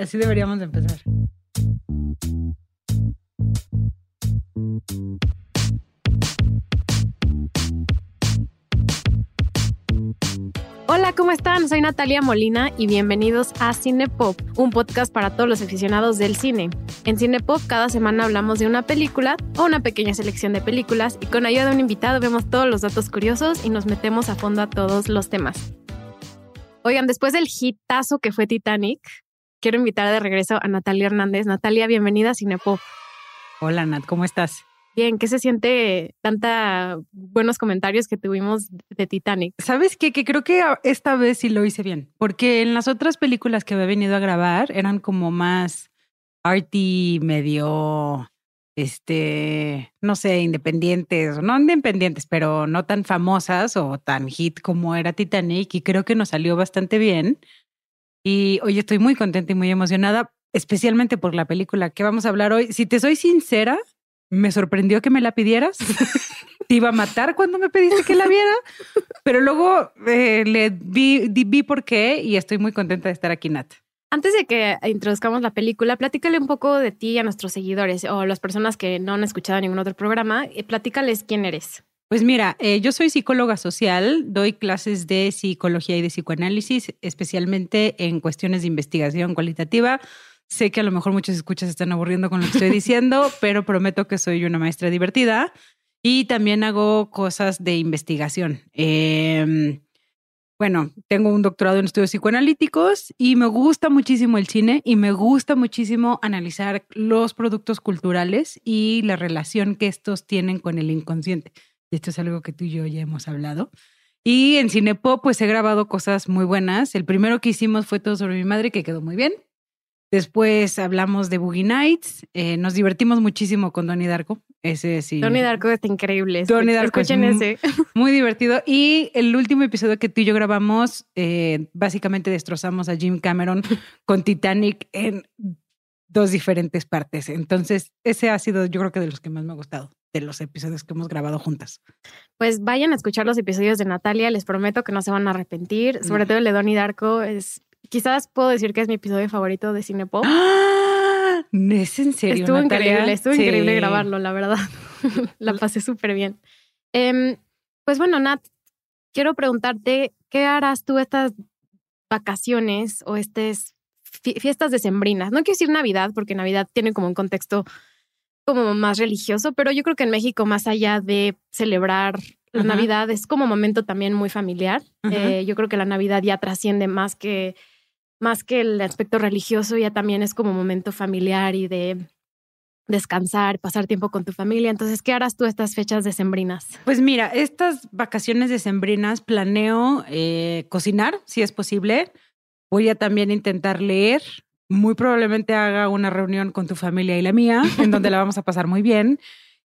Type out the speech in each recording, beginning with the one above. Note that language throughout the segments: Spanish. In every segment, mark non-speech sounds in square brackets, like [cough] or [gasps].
Así deberíamos de empezar. ¿Cómo están? Soy Natalia Molina y bienvenidos a Cinepop, un podcast para todos los aficionados del cine. En Cinepop cada semana hablamos de una película o una pequeña selección de películas y con ayuda de un invitado vemos todos los datos curiosos y nos metemos a fondo a todos los temas. Oigan, después del hitazo que fue Titanic, quiero invitar de regreso a Natalia Hernández. Natalia, bienvenida a Cinepop. Hola Nat, ¿cómo estás? Bien, ¿qué se siente tanta buenos comentarios que tuvimos de Titanic? ¿Sabes? Que creo que esta vez sí lo hice bien, porque en las otras películas que había venido a grabar eran como más arty, medio, este, no sé, independientes, no independientes, pero no tan famosas o tan hit como era Titanic y creo que nos salió bastante bien. Y hoy estoy muy contenta y muy emocionada, especialmente por la película que vamos a hablar hoy. Si te soy sincera, me sorprendió que me la pidieras. [laughs] Te iba a matar cuando me pediste que la viera, pero luego eh, le vi, vi por qué y estoy muy contenta de estar aquí, Nat. Antes de que introduzcamos la película, platícale un poco de ti a nuestros seguidores o a las personas que no han escuchado ningún otro programa. y platícales quién eres. Pues mira, eh, yo soy psicóloga social, doy clases de psicología y de psicoanálisis, especialmente en cuestiones de investigación cualitativa. Sé que a lo mejor muchos escuchas se están aburriendo con lo que estoy diciendo, [laughs] pero prometo que soy una maestra divertida y también hago cosas de investigación. Eh, bueno, tengo un doctorado en estudios psicoanalíticos y me gusta muchísimo el cine y me gusta muchísimo analizar los productos culturales y la relación que estos tienen con el inconsciente. Y esto es algo que tú y yo ya hemos hablado. Y en Cinepop, pues he grabado cosas muy buenas. El primero que hicimos fue todo sobre mi madre, que quedó muy bien. Después hablamos de Boogie Nights. Eh, nos divertimos muchísimo con Donnie Darko. Ese sí. Tony Darko está increíble. Donnie Darko es Escuchen mu- ese. [laughs] Muy divertido. Y el último episodio que tú y yo grabamos, eh, básicamente destrozamos a Jim Cameron [laughs] con Titanic en dos diferentes partes. Entonces, ese ha sido, yo creo que de los que más me ha gustado, de los episodios que hemos grabado juntas. Pues vayan a escuchar los episodios de Natalia. Les prometo que no se van a arrepentir. Sobre todo el de Donnie Darko es... Quizás puedo decir que es mi episodio favorito de Cinepop. ¡Ah! ¿Es en serio? Estuvo Natalia? increíble, estuvo Sí. increíble grabarlo, la verdad. [laughs] la pasé súper bien. Em, pues bueno, Nat, quiero preguntarte, ¿qué harás tú estas vacaciones o estas fie- fiestas decembrinas? No quiero decir Navidad, porque Navidad tiene como un contexto como más religioso, pero yo creo que en México, más allá de celebrar la Ajá. Navidad, es como momento también muy familiar. Eh, yo creo que la Navidad ya trasciende más que más que el aspecto religioso, ya también es como momento familiar y de descansar, pasar tiempo con tu familia. Entonces, ¿qué harás tú estas fechas decembrinas? Pues mira, estas vacaciones decembrinas planeo eh, cocinar, si es posible. Voy a también intentar leer. Muy probablemente haga una reunión con tu familia y la mía, en donde la [laughs] vamos a pasar muy bien.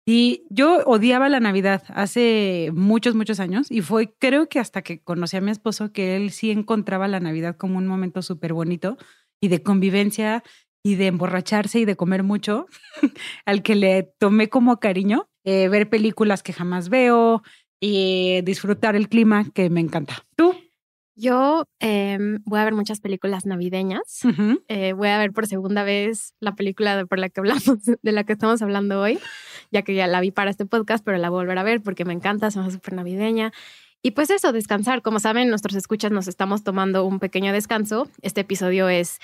Y yo odiaba la Navidad hace muchos, muchos años y fue, creo que hasta que conocí a mi esposo, que él sí encontraba la Navidad como un momento súper bonito y de convivencia y de emborracharse y de comer mucho, [laughs] al que le tomé como cariño, eh, ver películas que jamás veo y disfrutar el clima que me encanta. ¿Tú? Yo em, voy a ver muchas películas navideñas. Eh, voy a ver por segunda vez la película de- por la que hablamos, [laughs] de la que estamos hablando hoy, ya que ya la vi para este podcast, pero la voy a volver a ver porque me encanta, se me hace súper navideña. Y pues eso, descansar. Como saben, nuestros escuchas nos estamos tomando un pequeño descanso. Este episodio es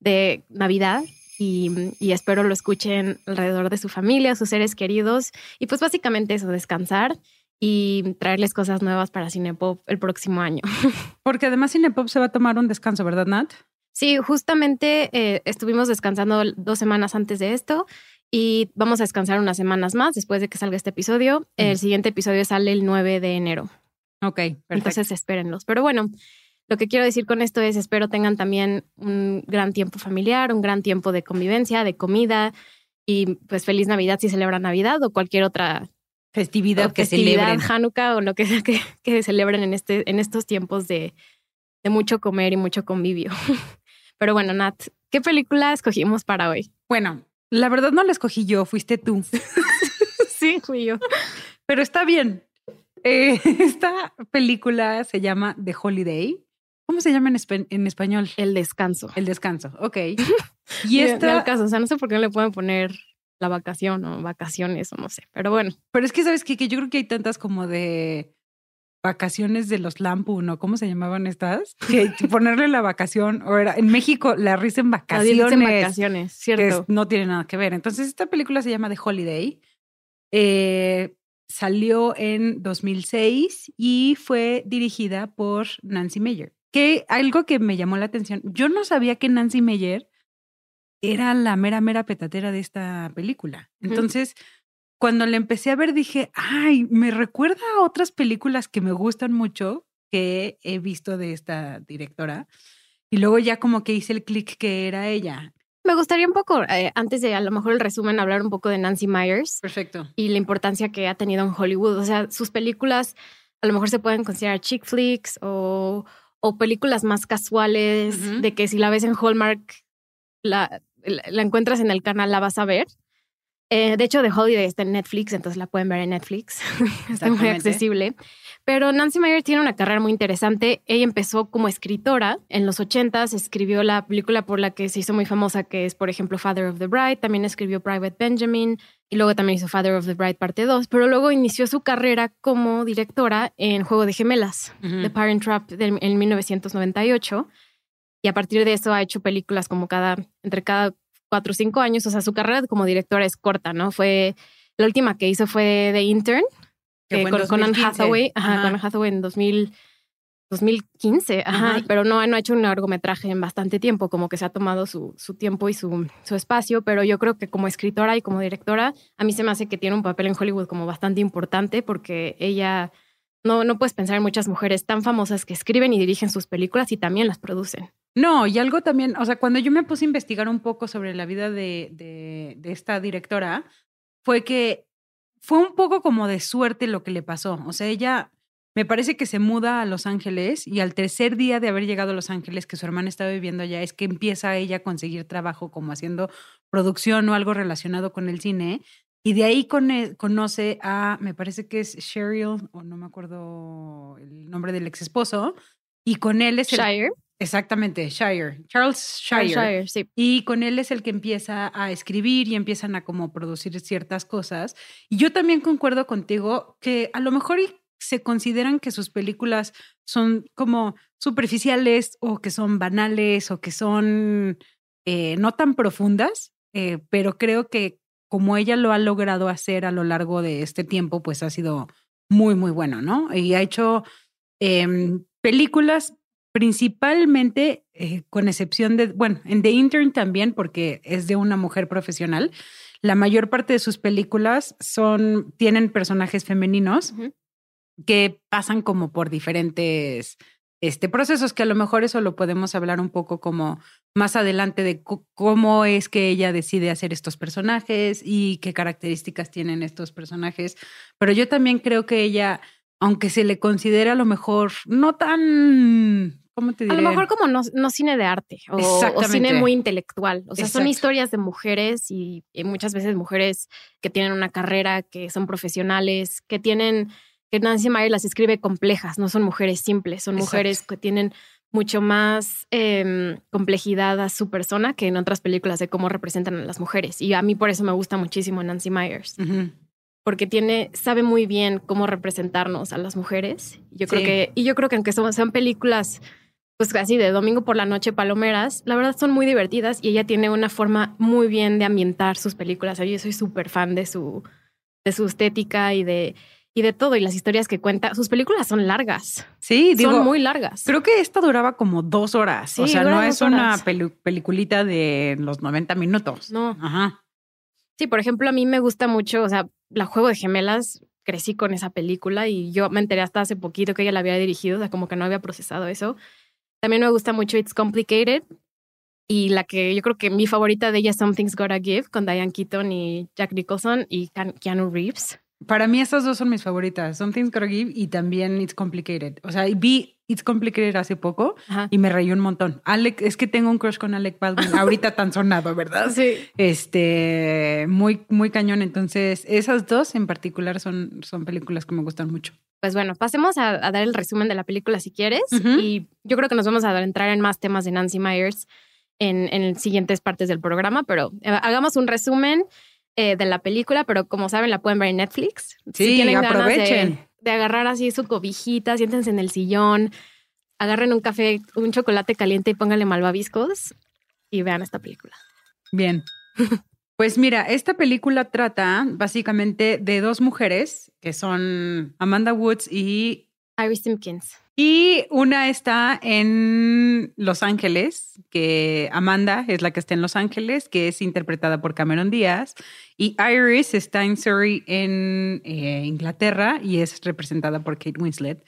de Navidad y, y espero lo escuchen alrededor de su familia, sus seres queridos. Y pues básicamente eso, descansar y traerles cosas nuevas para Cinepop el próximo año. [laughs] Porque además Cinepop se va a tomar un descanso, ¿verdad, Nat? Sí, justamente eh, estuvimos descansando dos semanas antes de esto y vamos a descansar unas semanas más después de que salga este episodio. El Mm. siguiente episodio sale el 9 de enero, Ok, perfecto. entonces espérenlos. Pero bueno, lo que quiero decir con esto es espero tengan también un gran tiempo familiar, un gran tiempo de convivencia, de comida y pues feliz Navidad si celebran Navidad o cualquier otra festividad o que festividad, celebren. Hanukkah o lo que sea que, [laughs] que celebren en, este, en estos tiempos de, de mucho comer y mucho convivio. [laughs] Pero bueno, Nat, ¿qué película escogimos para hoy? Bueno, la verdad no la escogí yo, fuiste tú. [laughs] sí, fui yo. Pero está bien. Eh, esta película se llama The Holiday. ¿Cómo se llama en, espa- en español? El descanso. El descanso. Ok. Y esta, caso, o sea, no sé por qué no le pueden poner la vacación o vacaciones o no sé, pero bueno. pero es que sabes qué? que yo creo que hay tantas como de vacaciones de los Lampu, ¿no? ¿Cómo se llamaban estas? [laughs] Que ponerle la vacación, o era en México la risa en Nadie dice vacaciones. vacaciones, que cierto. es- no tiene nada que ver. Entonces, esta película se llama The Holiday. Eh, salió en 2006 y fue dirigida por Nancy Meyer. Que algo que me llamó la atención, yo no sabía que Nancy Meyer era la mera, mera petatera de esta película. Entonces, cuando la empecé a ver, dije, ay, me recuerda a otras películas que me gustan mucho que he visto de esta directora. Y luego ya como que hice el clic que era ella. Me gustaría un poco, eh, antes de a lo mejor el resumen, hablar un poco de Nancy Myers Perfecto. y la importancia que ha tenido en Hollywood. O sea, sus películas a lo mejor se pueden considerar chick flicks o, o películas más casuales, de que si la ves en Hallmark, la, la, encuentras en el canal, la vas a ver. Eh, de hecho, The Holiday está en Netflix, entonces la pueden ver en Netflix. [laughs] está muy accesible. Pero Nancy Meyer tiene una carrera muy interesante. Ella empezó como escritora en los 80s, escribió la película por la que se hizo muy famosa, que es, por ejemplo, Father of the Bride. También escribió Private Benjamin y luego también hizo Father of the Bride parte 2. Pero luego inició su carrera como directora en Juego de Gemelas. The Parent Trap, en 1998. Y a partir de eso ha hecho películas como cada, entre cada cuatro o cinco años. O sea, su carrera como directora es corta, ¿no? Fue, la última que hizo fue The Intern, Que con, con Anne 2015. Hathaway, ajá, Ajá. con Anne Hathaway en 2000, 2015, ajá, Ajá. pero no, no ha hecho un largometraje en bastante tiempo, como que se ha tomado su, su tiempo y su, su espacio, pero yo creo que como escritora y como directora, a mí se me hace que tiene un papel en Hollywood como bastante importante porque ella, no, no puedes pensar en muchas mujeres tan famosas que escriben y dirigen sus películas y también las producen. No, y algo también, o sea, cuando yo me puse a investigar un poco sobre la vida de, de, de esta directora, fue que fue un poco como de suerte lo que le pasó. O sea, ella me parece que se muda a Los Ángeles y al tercer día de haber llegado a Los Ángeles, que su hermana estaba viviendo allá, es que empieza ella a conseguir trabajo como haciendo producción o algo relacionado con el cine. Y de ahí conoce a, me parece que es Cheryl, o no me acuerdo el nombre del ex esposo, y con él es el Shire, Exactamente, Shire, Charles Charles Shire. Shire, sí. Y con él es el que empieza a escribir y empiezan a como producir ciertas cosas. Y yo también concuerdo contigo que a lo mejor se consideran que sus películas son como superficiales o que son banales o que son eh, no tan profundas, eh, pero creo que como ella lo ha logrado hacer a lo largo de este tiempo, pues ha sido muy, muy bueno, ¿no? Y ha hecho em, películas principalmente, eh, con excepción de, bueno, en The Intern también, porque es de una mujer profesional. La mayor parte de sus películas son, tienen personajes femeninos que pasan como por diferentes este, procesos, que a lo mejor eso lo podemos hablar un poco como más adelante de cómo es que ella decide hacer estos personajes y qué características tienen estos personajes. Pero yo también creo que ella, aunque se le considera a lo mejor no tan, ¿cómo te A diré? lo mejor como no, no cine de arte o, cine muy intelectual. O sea, son historias de mujeres y, y muchas veces mujeres que tienen una carrera, que son profesionales, que tienen, que Nancy Meyer las escribe complejas, no son mujeres simples, son Exacto. mujeres que tienen mucho más em, complejidad a su persona que en otras películas de cómo representan a las mujeres. Y a mí por eso me gusta muchísimo Nancy Myers, porque tiene, sabe muy bien cómo representarnos a las mujeres. Yo creo Sí. que, y yo creo que aunque son, sean películas pues así de domingo por la noche palomeras, la verdad son muy divertidas y ella tiene una forma muy bien de ambientar sus películas. Yo soy súper fan de su, de su estética y de, y de todo y las historias que cuenta. Sus películas son largas, Sí, digo, son muy largas. Creo que esta duraba como dos horas. o sea, no es una pelu- peliculita de los 90 minutos. No. Ajá. Sí, por ejemplo, a mí me gusta mucho, o sea, La Juego de Gemelas, crecí con esa película y yo me enteré hasta hace poquito que ella la había dirigido, o sea, como que no había procesado eso. También me gusta mucho It's Complicated y la que yo creo que mi favorita de ella es Something's Gotta Give con Diane Keaton y Jack Nicholson y Keanu Reeves. Para mí estas dos son mis favoritas, Something's Gotta Give y también It's Complicated. O sea, vi It's Complicated hace poco Ajá. y me reí un montón. Alec, es que tengo un crush con Alec Baldwin, ahorita tan sonado, ¿verdad? Sí. Este, muy, muy cañón. Entonces, esas dos en particular son, son películas que me gustan mucho. Pues bueno, pasemos a, a dar el resumen de la película si quieres. Ujú. Y yo creo que nos vamos a entrar en más temas de Nancy Myers en, en siguientes partes del programa, pero eh, hagamos un resumen eh, de la película, pero como saben, la pueden ver en Netflix. Sí, ganas de- aprovechen. de agarrar así su cobijita, siéntense en el sillón, agarren un café, un chocolate caliente y pónganle malvaviscos y vean esta película. Bien. [laughs] Pues mira, esta película trata básicamente de dos mujeres que son Amanda Woods y Iris Simpkins. Y una está en Los Ángeles, que Amanda es la que está en Los Ángeles, que es interpretada por Cameron Díaz. Y Iris está en Surrey, en eh, Inglaterra, y es representada por Kate Winslet.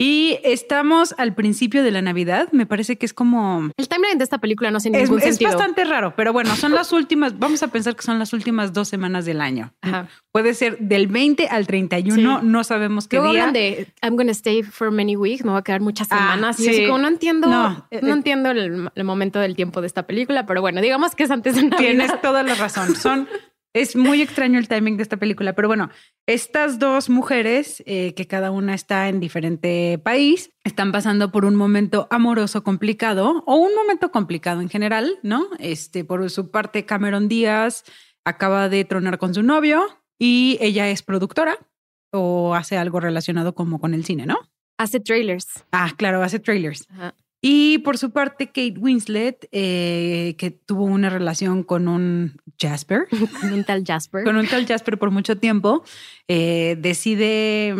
Y estamos al principio de la Navidad. Me parece que es como... El timeline de esta película no hace Es, ningún es sentido. bastante raro, pero bueno, son las últimas, vamos a pensar que son las últimas dos semanas del año. Ajá. Puede ser del 20 al 31, Sí. no sabemos qué Luego día. hablan de I'm gonna stay for many weeks, me voy a quedar muchas Ah, semanas. y yo sí. así como no entiendo, No, no, entiendo el, el momento del tiempo de esta película, pero bueno, digamos que es antes de Navidad. Tienes toda la razón. Son, [laughs] es muy extraño el timing de esta película, pero bueno, estas dos mujeres, eh, que cada una está en diferente país, están pasando por un momento amoroso complicado o un momento complicado en general, ¿no? Este, por su parte, Cameron Díaz acaba de tronar con su novio y ella es productora o hace algo relacionado como con el cine, ¿no? Hace trailers. Ah, claro, hace trailers. Ajá. Y por su parte, Kate Winslet, eh, que tuvo una relación con un Jasper, [laughs] Con un tal Jasper. con un tal Jasper por mucho tiempo, eh, decide,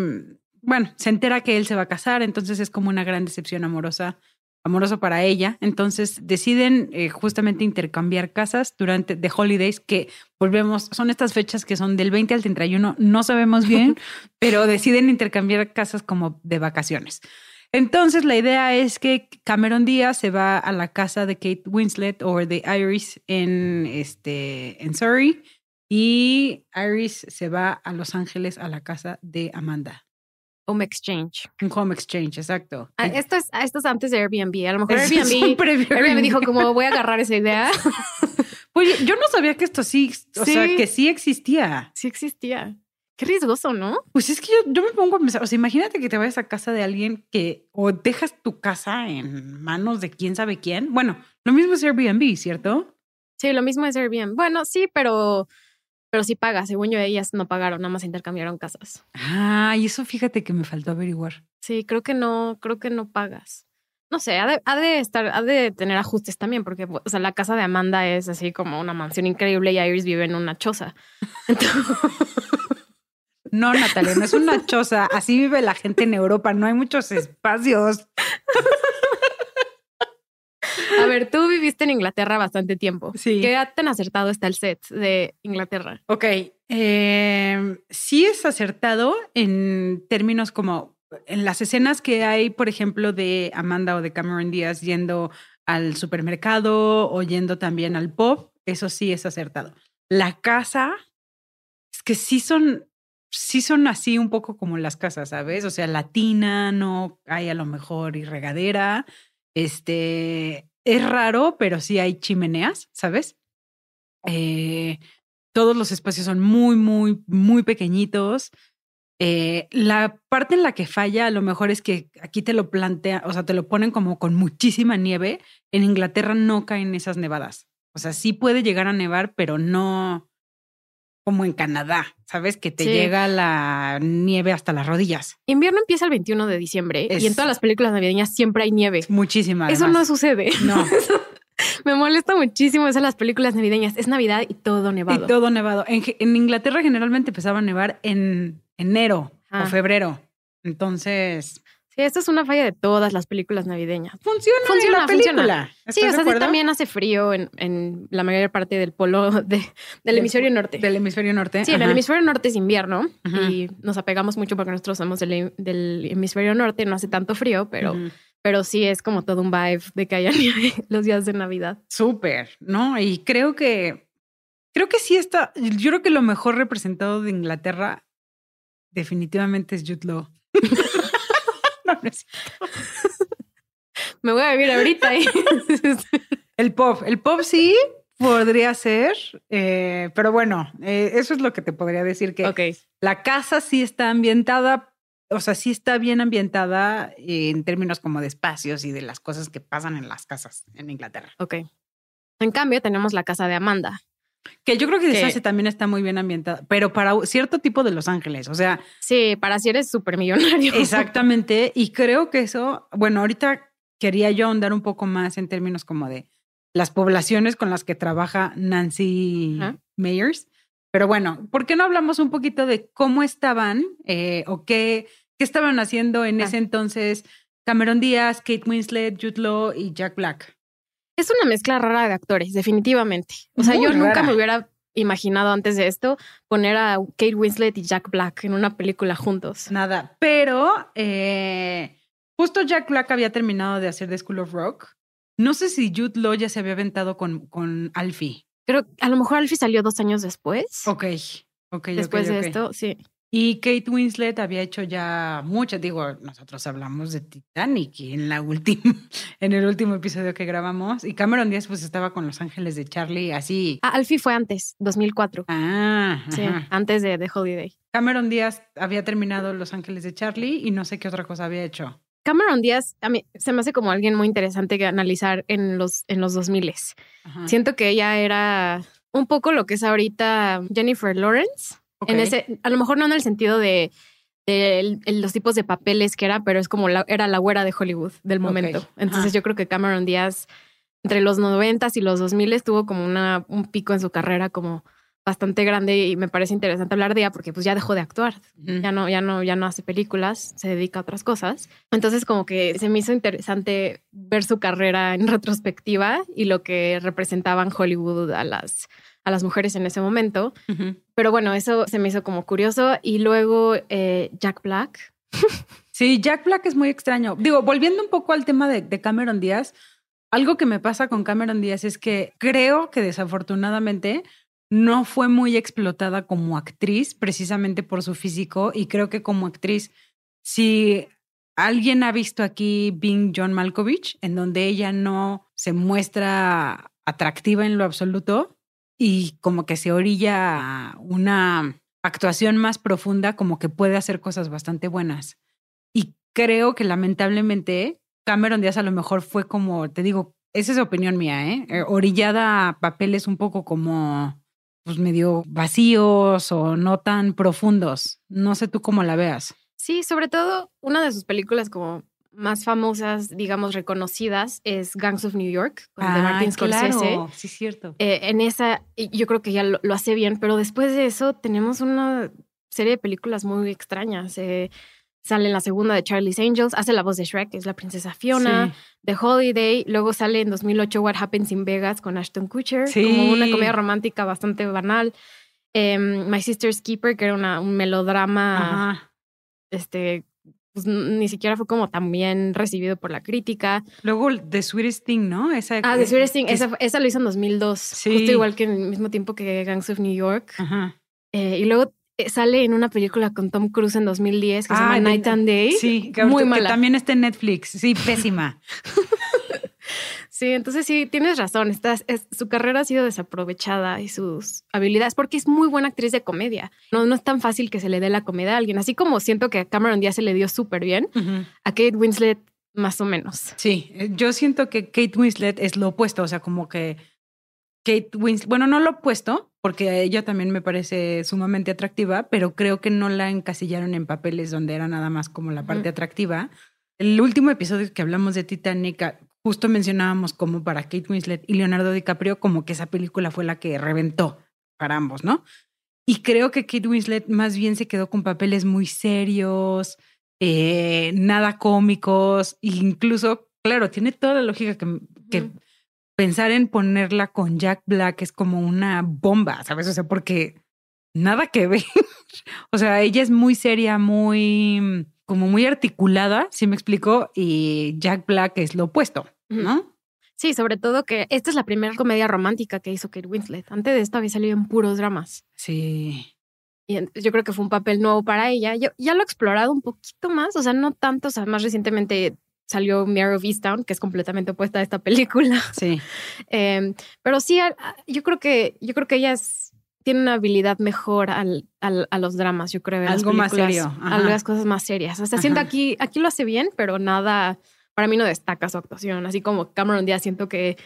bueno, se entera que él se va a casar, entonces es como una gran decepción amorosa, amoroso para ella. Entonces deciden eh, justamente intercambiar casas durante The Holidays, que volvemos, son estas fechas que son del 20 al 31, no sabemos bien, [laughs] pero deciden intercambiar casas como de vacaciones. Entonces la idea es que Cameron Díaz se va a la casa de Kate Winslet o de Iris en, este, en Surrey y Iris se va a Los Ángeles a la casa de Amanda. Home Exchange. Un home exchange, exacto. Ah, esto, es, ah, esto es antes de Airbnb. A lo mejor Airbnb, previo Airbnb dijo Airbnb. como voy a agarrar esa idea. Oye, [laughs] yo no sabía que esto sí, o sea, que sí existía. sí existía. Qué riesgoso, ¿no? Pues es que yo, yo me pongo a pensar, o sea, imagínate que te vayas a casa de alguien que o dejas tu casa en manos de quién sabe quién. Bueno, lo mismo es Airbnb, ¿cierto? Sí, lo mismo es Airbnb. Bueno, sí, pero, pero sí paga. Según yo, ellas no pagaron, nada más intercambiaron casas. Ah, y eso fíjate que me faltó averiguar. Sí, creo que no, creo que no pagas. No sé, ha de, ha de estar, ha de tener ajustes también, porque o sea, la casa de Amanda es así como una mansión increíble y Iris vive en una choza. [laughs] Entonces, No, Natalia, no es una choza. Así vive la gente en Europa. No hay muchos espacios. a ver, tú viviste en Inglaterra bastante tiempo. Sí. ¿Qué tan acertado está el set de Inglaterra? Ok. eh, sí es acertado en términos como en las escenas que hay, por ejemplo, de Amanda o de Cameron Díaz yendo al supermercado o yendo también al pub. Eso sí es acertado. La casa es que sí son, sí son así un poco como las casas, ¿sabes? O sea, latina, no hay a lo mejor y regadera. Este es raro, pero sí hay chimeneas, ¿sabes? Eh, todos los espacios son muy, muy, muy pequeñitos. Eh, la parte en la que falla a lo mejor es que aquí te lo plantea, o sea, te lo ponen como con muchísima nieve. En Inglaterra no caen esas nevadas. O sea, sí puede llegar a nevar, pero no como en Canadá, ¿sabes? Que te Sí. llega la nieve hasta las rodillas. Invierno empieza el 21 de diciembre Es- y en todas las películas navideñas siempre hay nieve. Muchísima. Eso no sucede. No. [laughs] Me molesta muchísimo eso en las películas navideñas. Es Navidad y todo nevado. Y todo nevado. En, Inglaterra generalmente empezaba a nevar en enero Ah. o febrero. Entonces, Sí, esto es una falla de todas las películas navideñas. funciona, Funciona, la película. Sí, ¿Estás o sea, sí también hace frío en, en la mayor parte del polo [laughs] de- del Del- hemisferio norte. Del hemisferio norte. sí, en el hemisferio norte es invierno Ajá. y nos apegamos mucho porque nosotros somos del, del hemisferio norte, no hace tanto frío, pero, pero sí es como todo un vibe de que haya [laughs] nieve los días de Navidad. Súper, ¿no? Y creo que, creo que sí está, yo creo que lo mejor representado de Inglaterra definitivamente es Jude Law. [laughs] [laughs] Me voy a vivir ahorita. [laughs] El pop, el pop sí podría ser, eh, pero bueno, eh, eso es lo que te podría decir que la casa sí está ambientada, o sea, sí está bien ambientada en términos como de espacios y de las cosas que pasan en las casas en Inglaterra. Ok. En cambio, tenemos la casa de Amanda. Que yo creo que Que- esa también está muy bien ambientada, pero para cierto tipo de Los Ángeles, o sea, Sí, para si eres súper millonario. exactamente, y creo que eso, bueno, ahorita quería yo ahondar un poco más en términos como de las poblaciones con las que trabaja Nancy. Meyers, pero bueno, ¿por qué no hablamos un poquito de cómo estaban eh, o qué, qué estaban haciendo en Ah. ese entonces Cameron Díaz, Kate Winslet, Jude Law y Jack Black? Es una mezcla rara de actores, definitivamente. O sea, Muy yo nunca rara. me hubiera imaginado antes de esto poner a Kate Winslet y Jack Black en una película juntos. Nada, pero eh, justo Jack Black había terminado de hacer The School of Rock. No sé si Jude Law ya se había aventado con, con Alfie. Creo que a lo mejor Alfie salió dos años después. Ok, ok. después de esto, sí. Y Kate Winslet había hecho ya muchas, digo, nosotros hablamos de Titanic en la última, [laughs] en el último episodio que grabamos, y Cameron Díaz pues estaba con Los Ángeles de Charlie, así. Ah, Alfie fue antes, 2004. Ah, sí, ajá. antes de The Holiday. Cameron Díaz había terminado Los Ángeles de Charlie y no sé qué otra cosa había hecho. Cameron Díaz a mí se me hace como alguien muy interesante que analizar en los, en los 2000 Ajá. Siento que ella era un poco lo que es ahorita Jennifer Lawrence. En ese, a lo mejor no en el sentido de, de el- el- los tipos de papeles que era, pero es como la, era la güera de Hollywood del momento. Entonces yo creo que Cameron Díaz entre los 90 y los 2000 tuvo como una, un pico en su carrera como bastante grande y me parece interesante hablar de ella porque pues ya dejó de actuar ya no, ya no, ya no hace películas, se dedica a otras cosas. Entonces, como que se me hizo interesante ver su carrera en retrospectiva y lo que representaban Hollywood a las, a las mujeres en ese momento. Pero bueno, eso se me hizo como curioso. Y luego eh, Jack Black. [laughs] Sí, Jack Black es muy extraño. Digo, volviendo un poco al tema de, de Cameron Díaz, algo que me pasa con Cameron Díaz es que creo que desafortunadamente no fue muy explotada como actriz precisamente por su físico y creo que como actriz, si alguien ha visto aquí Bing John Malkovich, en donde ella no se muestra atractiva en lo absoluto y como que se orilla una actuación más profunda, como que puede hacer cosas bastante buenas. Y creo que lamentablemente Cameron Díaz a lo mejor fue como, te digo, esa es opinión mía, ¿eh? Eh, Orillada a papeles un poco como, pues medio vacíos o no tan profundos. No sé tú cómo la veas. Sí, sobre todo una de sus películas como más famosas, digamos, reconocidas es Gangs of New York, con de Martin Scorsese. claro, sí, cierto. Eh, en esa, yo creo que ya lo, lo hace bien, pero después de eso tenemos una serie de películas muy extrañas. Eh, sale en la segunda de Charlie's Angels, hace la voz de Shrek, que es la princesa Fiona, Sí. The Holiday, luego sale en 2008 What Happens in Vegas con Ashton Kutcher, Sí. como una comedia romántica bastante banal. Em, My Sister's Keeper, que era una, un melodrama, Ajá. este, pues, ni siquiera fue como tan bien recibido por la crítica. Luego The Sweetest Thing, ¿no? Esa, Ah, The Sweetest Thing, esa, esa lo hizo en 2002, Sí. justo igual que en el mismo tiempo que Gangs of New York. Ajá. Eh, y luego eh, sale en una película con Tom Cruise en 2010 que se Ah, llama Night and Day. Sí, que, muy que mala. también está en Netflix. Sí, pésima. [laughs] Sí, entonces sí, tienes razón. Estás, es- su carrera ha sido desaprovechada y sus habilidades, porque es muy buena actriz de comedia. No, no es tan fácil que se le dé la comedia a alguien. Así como siento que a Cameron Díaz se le dio súper bien, a Kate Winslet más o menos. Sí, eh, yo siento que Kate Winslet es lo opuesto, o sea, como que Kate Winslet, bueno, no lo opuesto, porque ella también me parece sumamente atractiva, pero creo que no la encasillaron en papeles donde era nada más como la parte atractiva. El último episodio que hablamos de Titanic, ah, justo mencionábamos como para Kate Winslet y Leonardo DiCaprio, como que esa película fue la que reventó para ambos, ¿no? Y creo que Kate Winslet más bien se quedó con papeles muy serios, eh, nada cómicos, e incluso, claro, tiene toda la lógica que, pensar en ponerla con Jack Black es como una bomba, ¿sabes? O sea, porque nada que ver. [laughs] o sea, ella es muy seria, muy, como muy articulada, si me explico, y Jack Black es lo opuesto, ¿no? Sí, sobre todo que esta es la primera comedia romántica que hizo Kate Winslet. Antes de esto había salido en puros dramas. Sí. Y yo creo que fue un papel nuevo para ella. Yo ya lo he explorado un poquito más, o sea, no tanto, o sea, más recientemente salió Mare of Easttown, que es completamente opuesta a esta [laughs] película. Sí. eh, pero sí, yo creo que, yo creo que ella es, tiene una habilidad mejor al, al, a los dramas, yo creo. Algo más serio. A las cosas más serias. O sea, siento aquí, aquí lo hace bien, pero nada, para mí no destaca su actuación. Así como Cameron Díaz siento que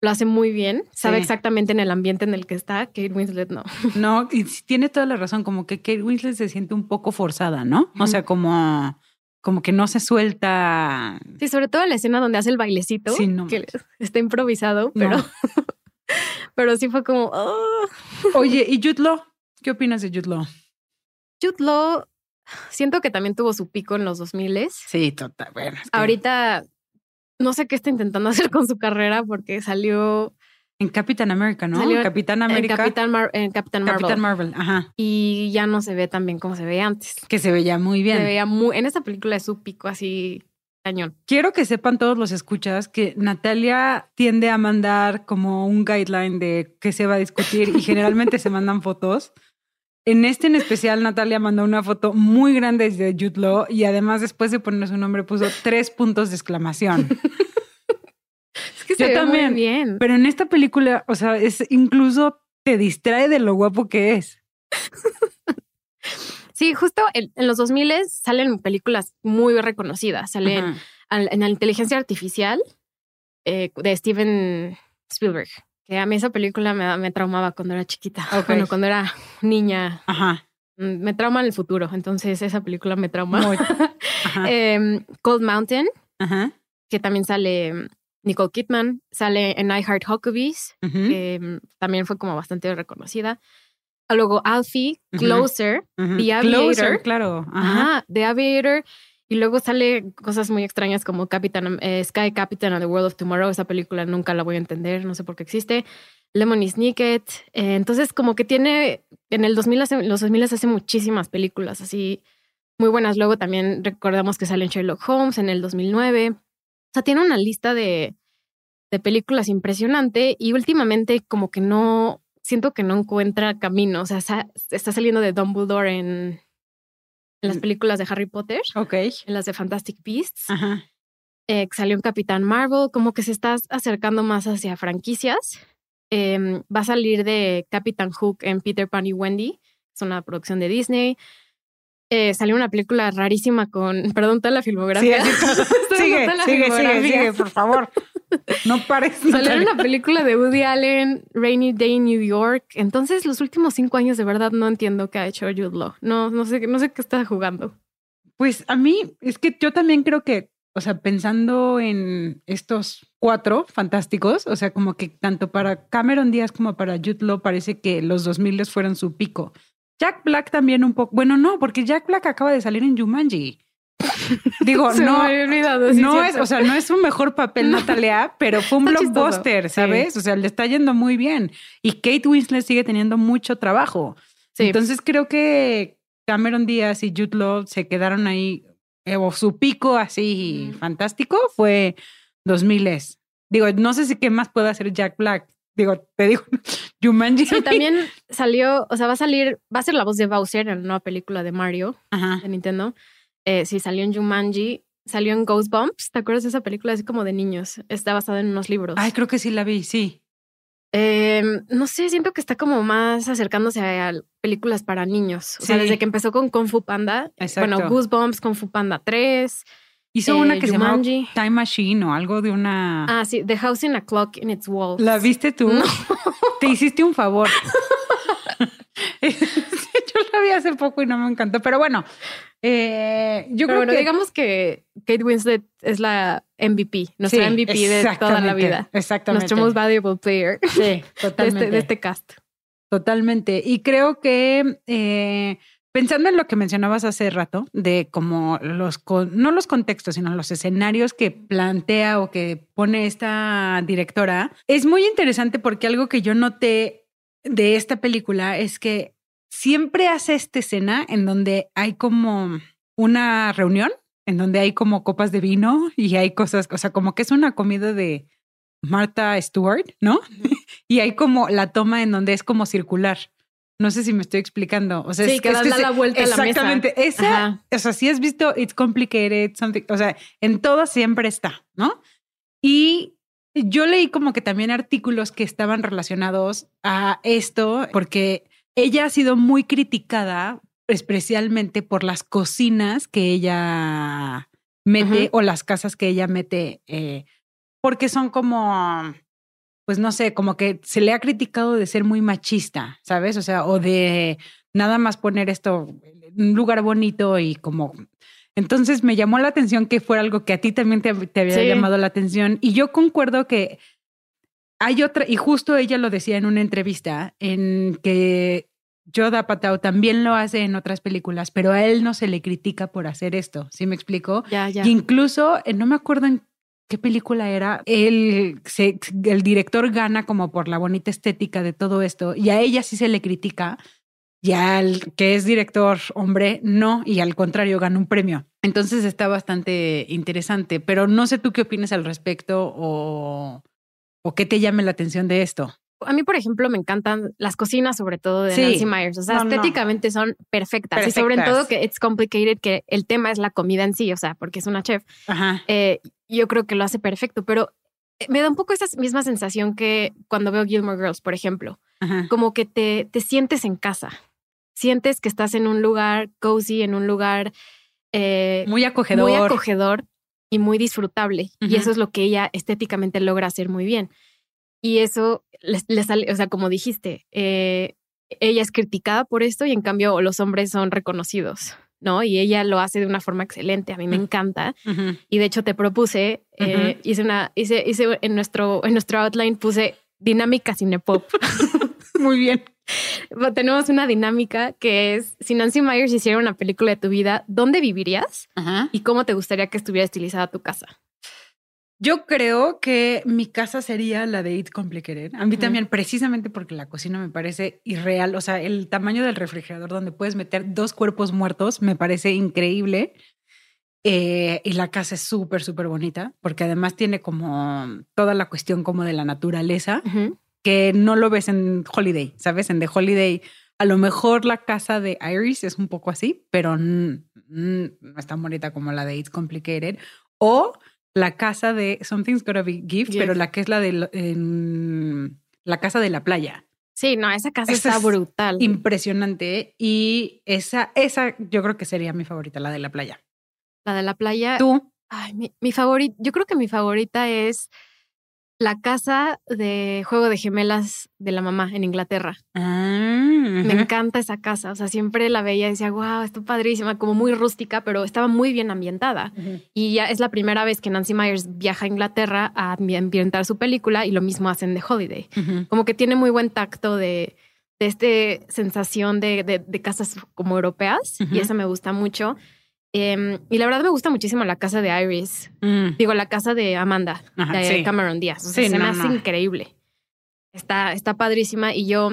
lo hace muy bien, sabe Sí. exactamente en el ambiente en el que está, Kate Winslet no. [laughs] No, y tiene toda la razón, como que Kate Winslet se siente un poco forzada, ¿no? O sea, como, como que no se suelta. Sí, sobre todo la escena donde hace el bailecito, Sí, no que está improvisado, pero, No. [laughs] [laughs] pero sí fue como, "Oh". [laughs] Oye, ¿y Jude Law? ¿Qué opinas de Jude Law? Jude Law, siento que también tuvo su pico en los 2000 Sí, total. Bueno, es que Ahorita no sé qué está intentando [laughs] hacer con su carrera porque salió En Capitán América, ¿no? Salió Capitán en América. Capitán, Mar- en Capitán Marvel Capitán Marvel, ajá. y ya no se ve tan bien como se veía antes. Que se veía muy bien. Se veía muy, en esta película es su pico así cañón. Quiero que sepan todos los escuchas que Natalia tiende a mandar como un guideline de qué se va a discutir y generalmente se mandan fotos. En este en especial, Natalia mandó una foto muy grande de Jude Law y además después de poner su nombre puso tres puntos de exclamación. [laughs] Es que Yo ve también, muy bien. Pero en esta película, o sea, es incluso te distrae de lo guapo que es. [laughs] Sí, justo en, en los 2000 salen películas muy reconocidas. Salen al- en la inteligencia artificial eh, de Steven Spielberg. Que a mí esa película me, me traumaba cuando era chiquita. Ok. Bueno, cuando era niña. Ajá. mm, Me trauma en el futuro. Entonces esa película me trauma. [laughs] Em, Cold Mountain, Ajá. que también sale mm, Nicole Kidman. Sale en I Heart Huckabees, que mm, también fue como bastante reconocida. Luego Alfie. Closer. The Closer, Aviator. claro. Ajá. Ajá, The Aviator. Y luego sale cosas muy extrañas como Captain, eh, Sky Captain and the World of Tomorrow. Esa película nunca la voy a entender, no sé por qué existe. Lemony Snicket. Eh, entonces, como que tiene, en el 2000, hace, los 2000 hace muchísimas películas así muy buenas. Luego también recordamos que sale en Sherlock Holmes en el 2009. O sea, tiene una lista de, de películas impresionante y últimamente como que no, siento que no encuentra camino. O sea, está saliendo de Dumbledore en, en las Mm. películas de Harry Potter, Ok. en las de Fantastic Beasts, Ajá. eh, salió en Capitán Marvel, como que se está acercando más hacia franquicias. Em, va a salir de Capitán Hook en Peter Pan y Wendy, es una producción de Disney. Eh, salió una película rarísima con, [laughs] perdón, toda la filmografía. Sigue, [laughs] sigue, la sigue, sigue, por favor. [laughs] No pares. Salió Natalia. una película de Woody Allen, Rainy Day in New York. Entonces, los últimos cinco años de verdad no entiendo qué ha hecho Jude Law. No, no sé, no sé qué está jugando. Pues a mí es que yo también creo que, o sea, pensando en estos cuatro fantásticos, o sea, como que tanto para Cameron Díaz como para Jude Law parece que los 2000 fueron su pico. Jack Black también un poco. Bueno, no, porque Jack Black acaba de salir en Jumanji. [laughs] Digo, Se no, me había olvidado. sí, no es, o sea, no es su mejor papel, [laughs] Natalia, pero fue un Está chistoso. blockbuster, Sí. ¿sabes? O sea, le está yendo muy bien. Y Kate Winslet sigue teniendo mucho trabajo. Sí. Entonces creo que Cameron Díaz y Jude Law se quedaron ahí, eh, o su pico así fantástico fue 2000 Digo, no sé si qué más puede hacer Jack Black. Digo, te digo, [laughs] Jumanji. Sí, también salió, o sea, va a salir, va a ser la voz de Bowser en la nueva película de Mario Ajá. de Nintendo. Eh, sí, salió en Jumanji, salió en Ghostbumps. ¿Te acuerdas de esa película así como de niños? Está basada en unos libros. Ay, creo que sí la vi, sí. Eh, no sé, siento que está como más acercándose a películas para niños. O sea, desde que empezó con Kung Fu Panda, Exacto. bueno, Goosebumps, Kung Fu Panda 3, Hizo eh, una que Jumanji. se llamaba Time Machine o algo de una. Ah, sí, The House in a Clock in Its Walls. ¿La viste tú? No. Te hiciste un favor. [laughs] Vi hace poco y no me encantó, pero bueno, eh, yo Pero creo bueno, que digamos que Kate Winslet es la MVP, nuestra Sí, MVP de toda la vida. Exactamente. Nuestro most valuable player Sí, de totalmente. este, de este cast. Totalmente. Y creo que eh, pensando en lo que mencionabas hace rato, de como los, con- no los contextos, sino los escenarios que plantea o que pone esta directora, es muy interesante porque algo que yo noté de esta película es que siempre hace esta escena en donde hay como una reunión, en donde hay como copas de vino [laughs] y hay cosas, o sea, como que es una comida de Martha Stewart, ¿no? [laughs] y hay como la toma en donde es como circular. No sé si me estoy explicando. O sea, Sí, es que das este- la vuelta a la mesa. Exactamente. Esa, Ajá. o sea, si has visto It's Complicated, something, o sea, en todas siempre está, ¿no? Y yo leí como que también artículos que estaban relacionados a esto, porque ella ha sido muy criticada, especialmente por las cocinas que ella mete o las casas que ella mete, eh, porque son como, pues no sé, como que se le ha criticado de ser muy machista, ¿sabes? O sea, o de nada más poner esto en un lugar bonito y como... Entonces me llamó la atención que fuera algo que a ti también te, te había Sí. llamado la atención y yo concuerdo que hay otra, y justo ella lo decía en una entrevista, en que Joe Apatow también lo hace en otras películas, pero a él no se le critica por hacer esto, ¿sí me explico? Ya, ya. Y incluso, eh, no me acuerdo en qué película era, el, se- el director gana como por la bonita estética de todo esto y a ella sí se le critica y al que es director hombre no y al contrario gana un premio. Entonces está bastante interesante, pero no sé tú qué opinas al respecto o, o qué te llame la atención de esto. A mí, por ejemplo, me encantan las cocinas, sobre todo de Sí. Nancy Myers. O sea, No, no. estéticamente son perfectas. Y sobre todo que it's complicated, que el tema es la comida en sí, o sea, porque es una chef. Ajá. Eh, yo creo que lo hace perfecto, pero eh, me da un poco esa misma sensación que cuando veo Gilmore Girls, por ejemplo, Ajá. como que te, te sientes en casa. Sientes que estás en un lugar cozy, en un lugar eh, Muy acogedor. muy acogedor y muy disfrutable. Y eso es lo que ella estéticamente logra hacer muy bien. Y eso le, le sale, o sea, como dijiste, eh, ella es criticada por esto y en cambio los hombres son reconocidos, ¿no? Y ella lo hace de una forma excelente. A mí me encanta. Y de hecho te propuse, eh, hice una, hice, hice en nuestro, en nuestro outline puse dinámica cinepop. [laughs] [laughs] Muy bien. Tenemos una dinámica que es, si Nancy Myers hiciera una película de tu vida, ¿dónde vivirías? Ajá. ¿Y cómo te gustaría que estuviera estilizada tu casa? Yo creo que mi casa sería la de It's Complicated. A mí también, precisamente porque la cocina me parece irreal. O sea, el tamaño del refrigerador donde puedes meter dos cuerpos muertos me parece increíble. Eh, y la casa es súper, súper bonita, porque además tiene como toda la cuestión como de la naturaleza. Que no lo ves en Holiday, ¿sabes? En The Holiday, a lo mejor la casa de Iris es un poco así, pero mm, no es tan bonita como la de It's Complicated. O la casa de Something's Gotta Be Gift, pero la que es la de en la casa de la playa. Sí, no, esa casa Esa está es brutal. Impresionante. Y esa, esa yo creo que sería mi favorita, la de la playa. La de la playa. Tú. Ay, mi, mi favorita, yo creo que mi favorita es la casa de juego de gemelas de la mamá en Inglaterra. Me encanta esa casa. O sea, siempre la veía y decía, wow, está padrísima, como muy rústica, pero estaba muy bien ambientada. Y ya es la primera vez que Nancy Myers viaja a Inglaterra a ambi- ambientar su película y lo mismo hacen de Holiday. Como que tiene muy buen tacto de, de este sensación de, de- de casas como europeas y eso me gusta mucho. Em, y la verdad me gusta muchísimo la casa de Iris. Digo, la casa de Amanda, Ajá, de sí. Cameron Díaz. O sea, Sí, se me hace no. increíble. Está, está padrísima y yo,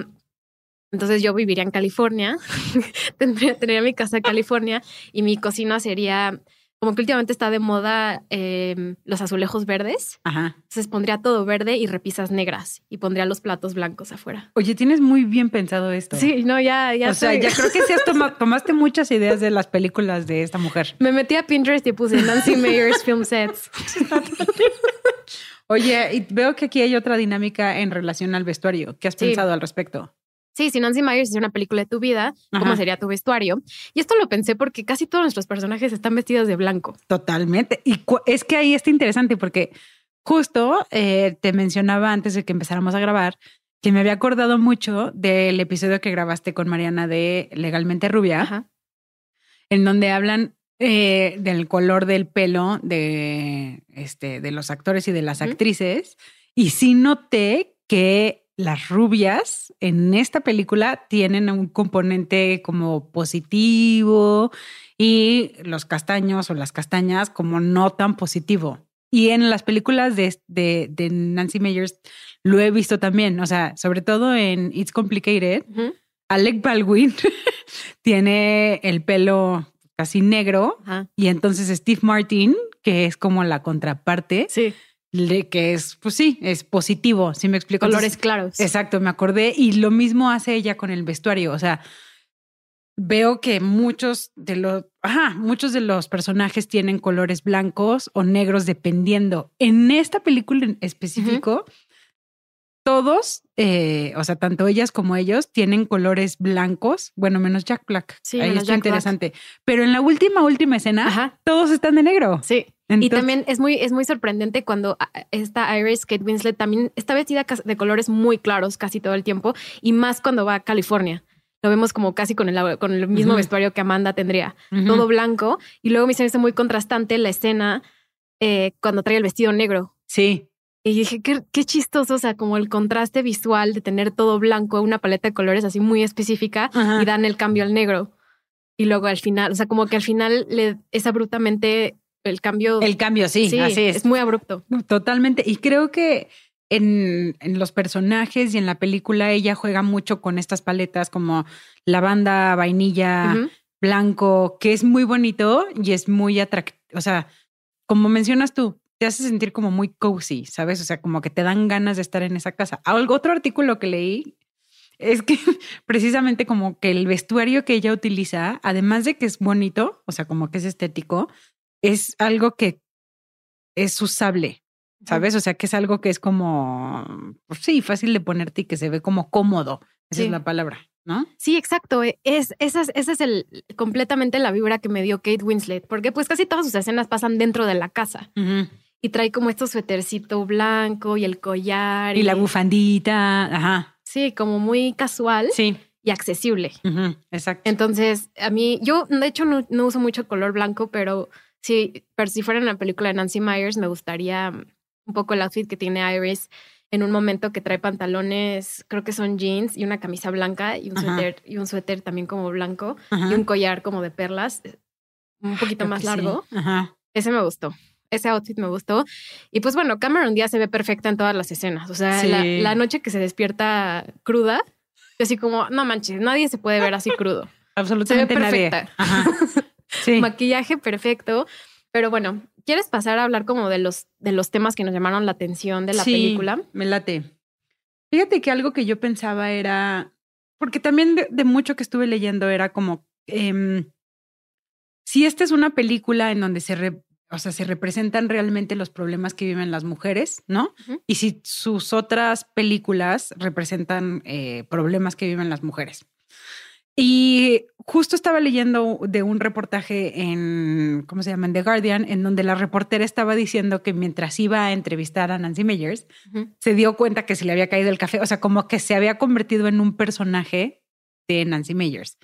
entonces yo viviría en California, [laughs] tendría, tendría mi casa en California y mi cocina sería, como que últimamente está de moda em, los azulejos verdes, Ajá. entonces pondría todo verde y repisas negras y pondría los platos blancos afuera. Oye, tienes muy bien pensado esto. Sí, no, ya, ya. o sea, ya creo que sí has toma- [laughs] tomaste muchas ideas de las películas de esta mujer. Me metí a Pinterest y puse Nancy Meyers Film Sets. [laughs] Oye, y veo que aquí hay otra dinámica en relación al vestuario. ¿Qué has Sí. pensado al respecto? Sí, si Nancy Myers hiciera una película de tu vida, ¿cómo sería tu vestuario? Y esto lo pensé porque casi todos nuestros personajes están vestidos de blanco. Totalmente. Y es que ahí está interesante porque justo eh, te mencionaba antes de que empezáramos a grabar que me había acordado mucho del episodio que grabaste con Mariana de Legalmente Rubia, Ajá. en donde hablan eh, del color del pelo de, este, de los actores y de las actrices. Y sí noté que las rubias en esta película tienen un componente como positivo y los castaños o las castañas como no tan positivo. Y en las películas de, de, de Nancy Meyers lo he visto también, o sea, sobre todo en It's Complicated. Alec Baldwin [laughs] tiene el pelo casi negro y entonces Steve Martin, que es como la contraparte, Sí. De que es, pues sí, es positivo, si me explico. Colores Entonces, claros. Exacto, me acordé. Y lo mismo hace ella con el vestuario. O sea, veo que muchos de los, ajá, muchos de los personajes tienen colores blancos o negros dependiendo. En esta película en específico, todos, eh, o sea, tanto ellas como ellos tienen colores blancos. Bueno, menos Jack Black. Sí, Ahí está Black. interesante. Pero en la última, última escena, Ajá. todos están de negro. Sí. y también es muy, es muy sorprendente cuando ah, esta Iris Kate Winslet también está vestida de colores muy claros casi todo el tiempo y más cuando va a California. Lo vemos como casi con el, con el mismo vestuario que Amanda tendría. Todo blanco. Y luego me hizo muy contrastante la escena eh, cuando trae el vestido negro. Sí. Y dije, qué, qué chistoso, o sea, como el contraste visual de tener todo blanco, una paleta de colores así muy específica Ajá. y dan el cambio al negro. Y luego al final, o sea, como que al final le, es abruptamente el cambio. El cambio, sí, sí, así es. es muy abrupto. Totalmente. Y creo que en, en los personajes y en la película ella juega mucho con estas paletas como lavanda, vainilla, blanco, que es muy bonito y es muy atractivo. O sea, como mencionas tú, te hace sentir como muy cozy, ¿sabes? O sea, como que te dan ganas de estar en esa casa. Algo, otro artículo que leí es que [laughs] precisamente como que el vestuario que ella utiliza, además de que es bonito, o sea, como que es estético, es algo que es usable, ¿sabes? O sea, que es algo que es como, pues sí, fácil de ponerte y que se ve como cómodo. Esa Sí. es la palabra, ¿no? Sí, exacto. Es, esa, es- esa es el, completamente la vibra que me dio Kate Winslet, porque pues casi todas sus escenas pasan dentro de la casa y trae como estos suétercito blanco y el collar Y la bufandita, ajá. Sí, como muy casual Sí, y accesible. ujú, exacto. Entonces, a mí, yo de hecho no, no uso mucho color blanco, pero sí, pero si fuera en la película de Nancy Myers, me gustaría un poco el outfit que tiene Iris en un momento que trae pantalones, creo que son jeans y una camisa blanca y un Ajá. suéter, y un suéter también como blanco Ajá. y un collar como de perlas, eh, un poquito Creo más sí. largo. Ajá. Ese me gustó. Ese outfit me gustó. Y pues bueno, Cameron Díaz se ve perfecta en todas las escenas. O sea, Sí. la, la noche que se despierta cruda, así como, no manches, nadie se puede ver así crudo. Absolutamente perfecta. Ajá. [laughs] Sí. Maquillaje perfecto. Pero bueno, ¿quieres pasar a hablar como de los, de los temas que nos llamaron la atención de la Sí, película? Me late. Fíjate que algo que yo pensaba era, porque también de, de mucho que estuve leyendo era como, em, si esta es una película en donde se, re- o sea, se representan realmente los problemas que viven las mujeres, ¿no? Y si sus otras películas representan eh, problemas que viven las mujeres. Y justo estaba leyendo de un reportaje en, ¿cómo se llama? En The Guardian, en donde la reportera estaba diciendo que mientras iba a entrevistar a Nancy Meyers, se dio cuenta que se le había caído el café, o sea, como que se había convertido en un personaje de Nancy Meyers.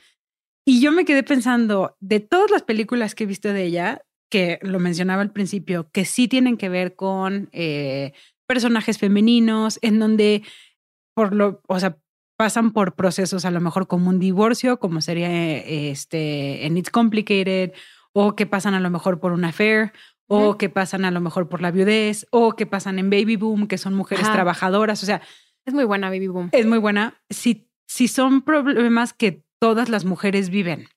Y yo me quedé pensando, de todas las películas que he visto de ella, que lo mencionaba al principio, que sí tienen que ver con eh, personajes femeninos, en donde por lo, o sea, pasan por procesos a lo mejor como un divorcio, como sería eh, este en It's Complicated, o que pasan a lo mejor por un affair, o que pasan a lo mejor por la viudez, o que pasan en Baby Boom, que son mujeres Ajá. trabajadoras. O sea, Es muy buena Baby Boom. es muy buena. Si, si son problemas que todas las mujeres viven.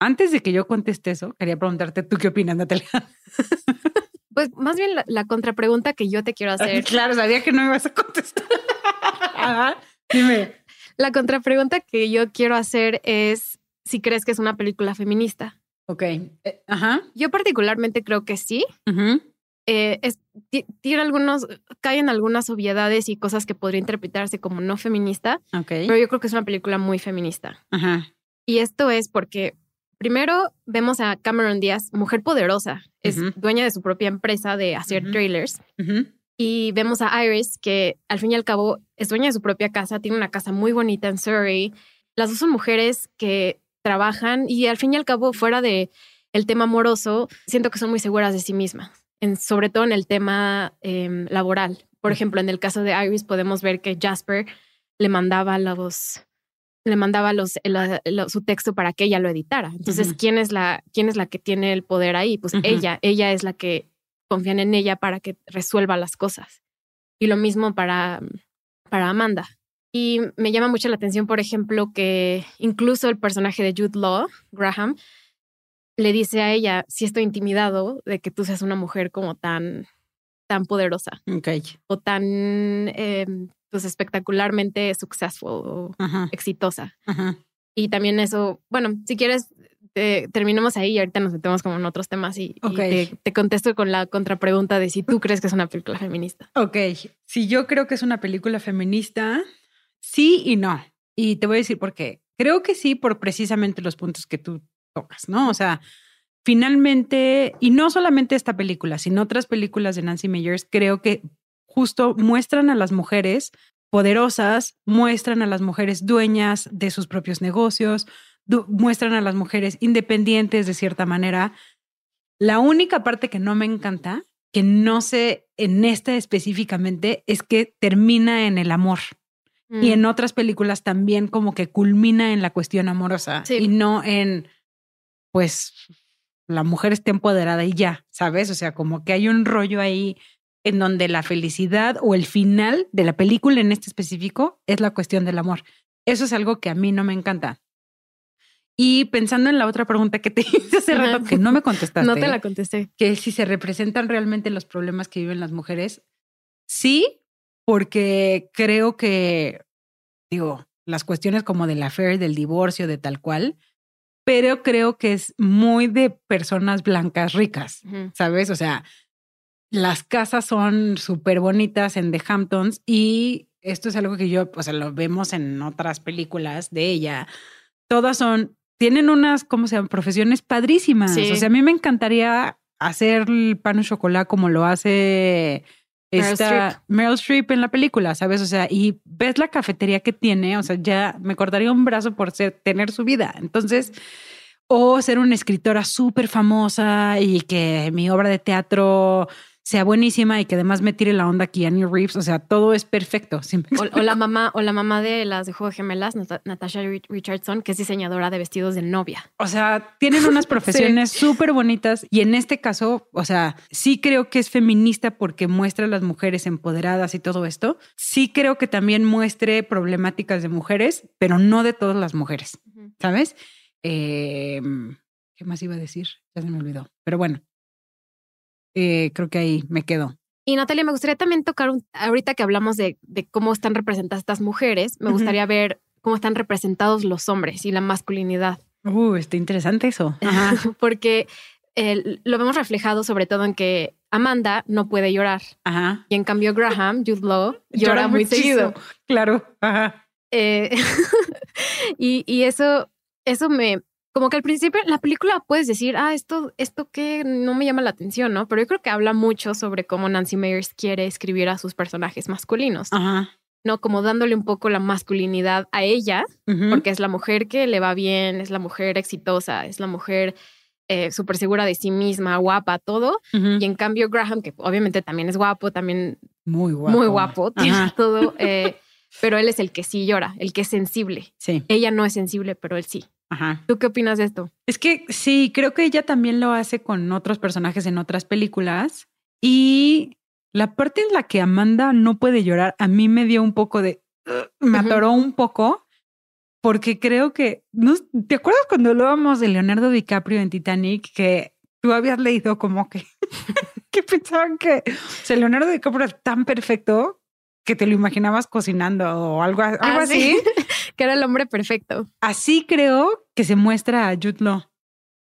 Antes de que yo conteste eso, quería preguntarte, ¿tú qué opinas, Natalia? [laughs] Pues más bien la, la contrapregunta que yo te quiero hacer. Claro, sabía que no me ibas a contestar. [laughs] Ajá. Dime. La contrapregunta que yo quiero hacer es si crees que es una película feminista. Ok. Eh, ajá. Yo particularmente creo que sí. Ujú. Eh, es- tiene algunos, cae en algunas obviedades y cosas que podría interpretarse como no feminista, Ok. pero yo creo que es una película muy feminista. Ajá. Y esto es porque primero vemos a Cameron Díaz, mujer poderosa, es dueña de su propia empresa de hacer trailers. Y vemos a Iris, que al fin y al cabo es dueña de su propia casa, tiene una casa muy bonita en Surrey. Las dos son mujeres que trabajan y al fin y al cabo, fuera de el tema amoroso, siento que son muy seguras de sí mismas, en, sobre todo en el tema em, laboral. Por ejemplo, en el caso de Iris podemos ver que Jasper le mandaba los le mandaba los, la- su texto para que ella lo editara. Entonces, Ujú. ¿quién es la quién es la que tiene el poder ahí? Pues ella, ella es la que confían en ella para que resuelva las cosas. Y lo mismo para, para Amanda. Y me llama mucho la atención, por ejemplo, que incluso el personaje de Jude Law, Graham, le dice a ella, si estoy intimidado de que tú seas una mujer como tan tan poderosa o tan eh, pues espectacularmente successful o Ajá. exitosa. Ajá. Y también eso, bueno, si quieres, te- terminemos ahí y ahorita nos metemos como en otros temas y, y Ok. te, te contesto con la contrapregunta de si tú crees que es una película feminista. Ok. Si yo creo que es una película feminista, sí y no. Y te voy a decir por qué. Creo que sí, por precisamente los puntos que tú tocas, ¿no? O sea, finalmente, y no solamente esta película, sino otras películas de Nancy Meyers, creo que justo muestran a las mujeres poderosas, muestran a las mujeres dueñas de sus propios negocios, muestran a las mujeres independientes de cierta manera. La única parte que no me encanta, que no sé en esta específicamente, es que termina en el amor. Y Mm. en otras películas también como que culmina en la cuestión amorosa Sí. y no en, pues, la mujer está empoderada y ya, ¿sabes? O sea, como que hay un rollo ahí en donde la felicidad o el final de la película en este específico es la cuestión del amor. Eso es algo que a mí no me encanta. Y pensando en la otra pregunta que te [laughs] hice hace Ajá. rato, que no me contestaste, No te la contesté. que si se representan realmente los problemas que viven las mujeres, sí, porque creo que, digo, las cuestiones como del affair, del divorcio, de tal cual, pero creo que es muy de personas blancas ricas. ¿sabes? O sea, las casas son súper bonitas en The Hamptons y esto es algo que yo, o sea, lo vemos en otras películas de ella. Todas son, tienen unas, ¿cómo se llaman? Profesiones padrísimas. Sí. O sea, a mí me encantaría hacer el pan o chocolate como lo hace Streep. Meryl Streep en la película, ¿sabes? O sea, y ves la cafetería que tiene, o sea, ya me cortaría un brazo por ser, tener su vida. Entonces, o ser una escritora súper famosa y que mi obra de teatro sea buenísima y que además me tire la onda Keanu Reeves. O sea, todo es perfecto. [laughs] ¿sí me O, la mamá, o la mamá de las de Juego de Gemelas, Nat- Natasha Ri- Richardson, que es diseñadora de vestidos de novia. O sea, tienen unas [laughs] profesiones súper bonitas y en este caso, o sea, sí creo que es feminista porque muestra a las mujeres empoderadas y todo esto. Sí creo que también muestre problemáticas de mujeres, pero no de todas las mujeres, ¿sabes? Eh, ¿Qué más iba a decir? Ya se me olvidó. Pero bueno, eh, creo que ahí me quedo. Y Natalia, me gustaría también tocar, un- ahorita que hablamos de, de cómo están representadas estas mujeres, me gustaría ver cómo están representados los hombres y la masculinidad. Uh, está interesante eso. Ajá. [laughs] Porque eh, lo vemos reflejado sobre todo en que Amanda no puede llorar Ajá. y en cambio Graham, Jude Law, [laughs] llora, muy muchísimo. seguido. Claro. Ajá. Eh, [laughs] y, y eso, eso me, como que al principio en la película puedes decir, ah, esto, esto que no me llama la atención, ¿no? Pero yo creo que habla mucho sobre cómo Nancy Meyers quiere escribir a sus personajes masculinos, Ajá. ¿no? Como dándole un poco la masculinidad a ella, porque es la mujer que le va bien, es la mujer exitosa, es la mujer eh, súper segura de sí misma, guapa, todo. Y en cambio Graham, que obviamente también es guapo, también Muy guapo. muy guapo, tiene todo, eh, pero él es el que sí llora, el que es sensible. Sí. Ella no es sensible, pero él sí. Ajá. ¿Tú qué opinas de esto? Es que sí, creo que ella también lo hace con otros personajes en otras películas. Y la parte en la que Amanda no puede llorar, a mí me dio un poco de. "Ugh", me atoró un poco. Porque creo que. ¿no? ¿Te acuerdas cuando hablábamos de Leonardo DiCaprio en Titanic? Que tú habías leído como que. [laughs] que pensaban que. O sea, Leonardo DiCaprio es tan perfecto que te lo imaginabas cocinando o algo, algo Ah, así. sí. Que era el hombre perfecto. así creo que se muestra a Jude Law,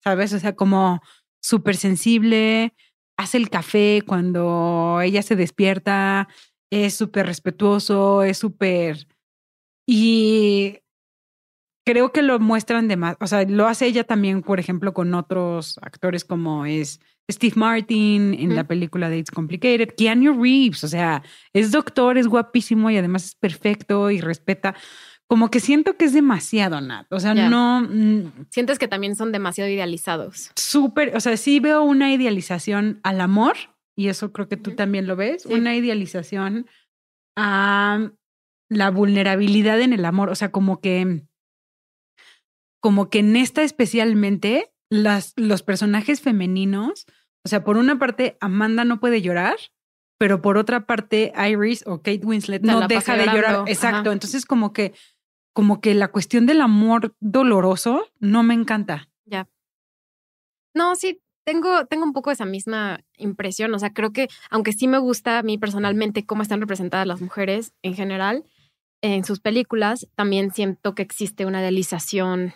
¿sabes? O sea, como súper sensible, hace el café cuando ella se despierta, es súper respetuoso, es súper... Y creo que lo muestran de más, o sea, lo hace ella también, por ejemplo, con otros actores como es Steve Martin en la película de It's Complicated, Keanu Reeves, o sea, es doctor, es guapísimo y además es perfecto y respeta. Como que siento que es demasiado, Nat. O sea, no mm, Sientes que también son demasiado idealizados. súper, o sea, sí veo una idealización al amor y eso creo que tú también lo ves, Sí. una idealización a la vulnerabilidad en el amor, o sea, como que como que en esta especialmente las los personajes femeninos, o sea, por una parte Amanda no puede llorar, pero por otra parte Iris o Kate Winslet no deja de llorar, exacto, ajá. entonces como que como que la cuestión del amor doloroso no me encanta. No, sí, tengo, tengo un poco esa misma impresión. O sea, creo que, aunque sí me gusta a mí personalmente cómo están representadas las mujeres en general en sus películas, también siento que existe una idealización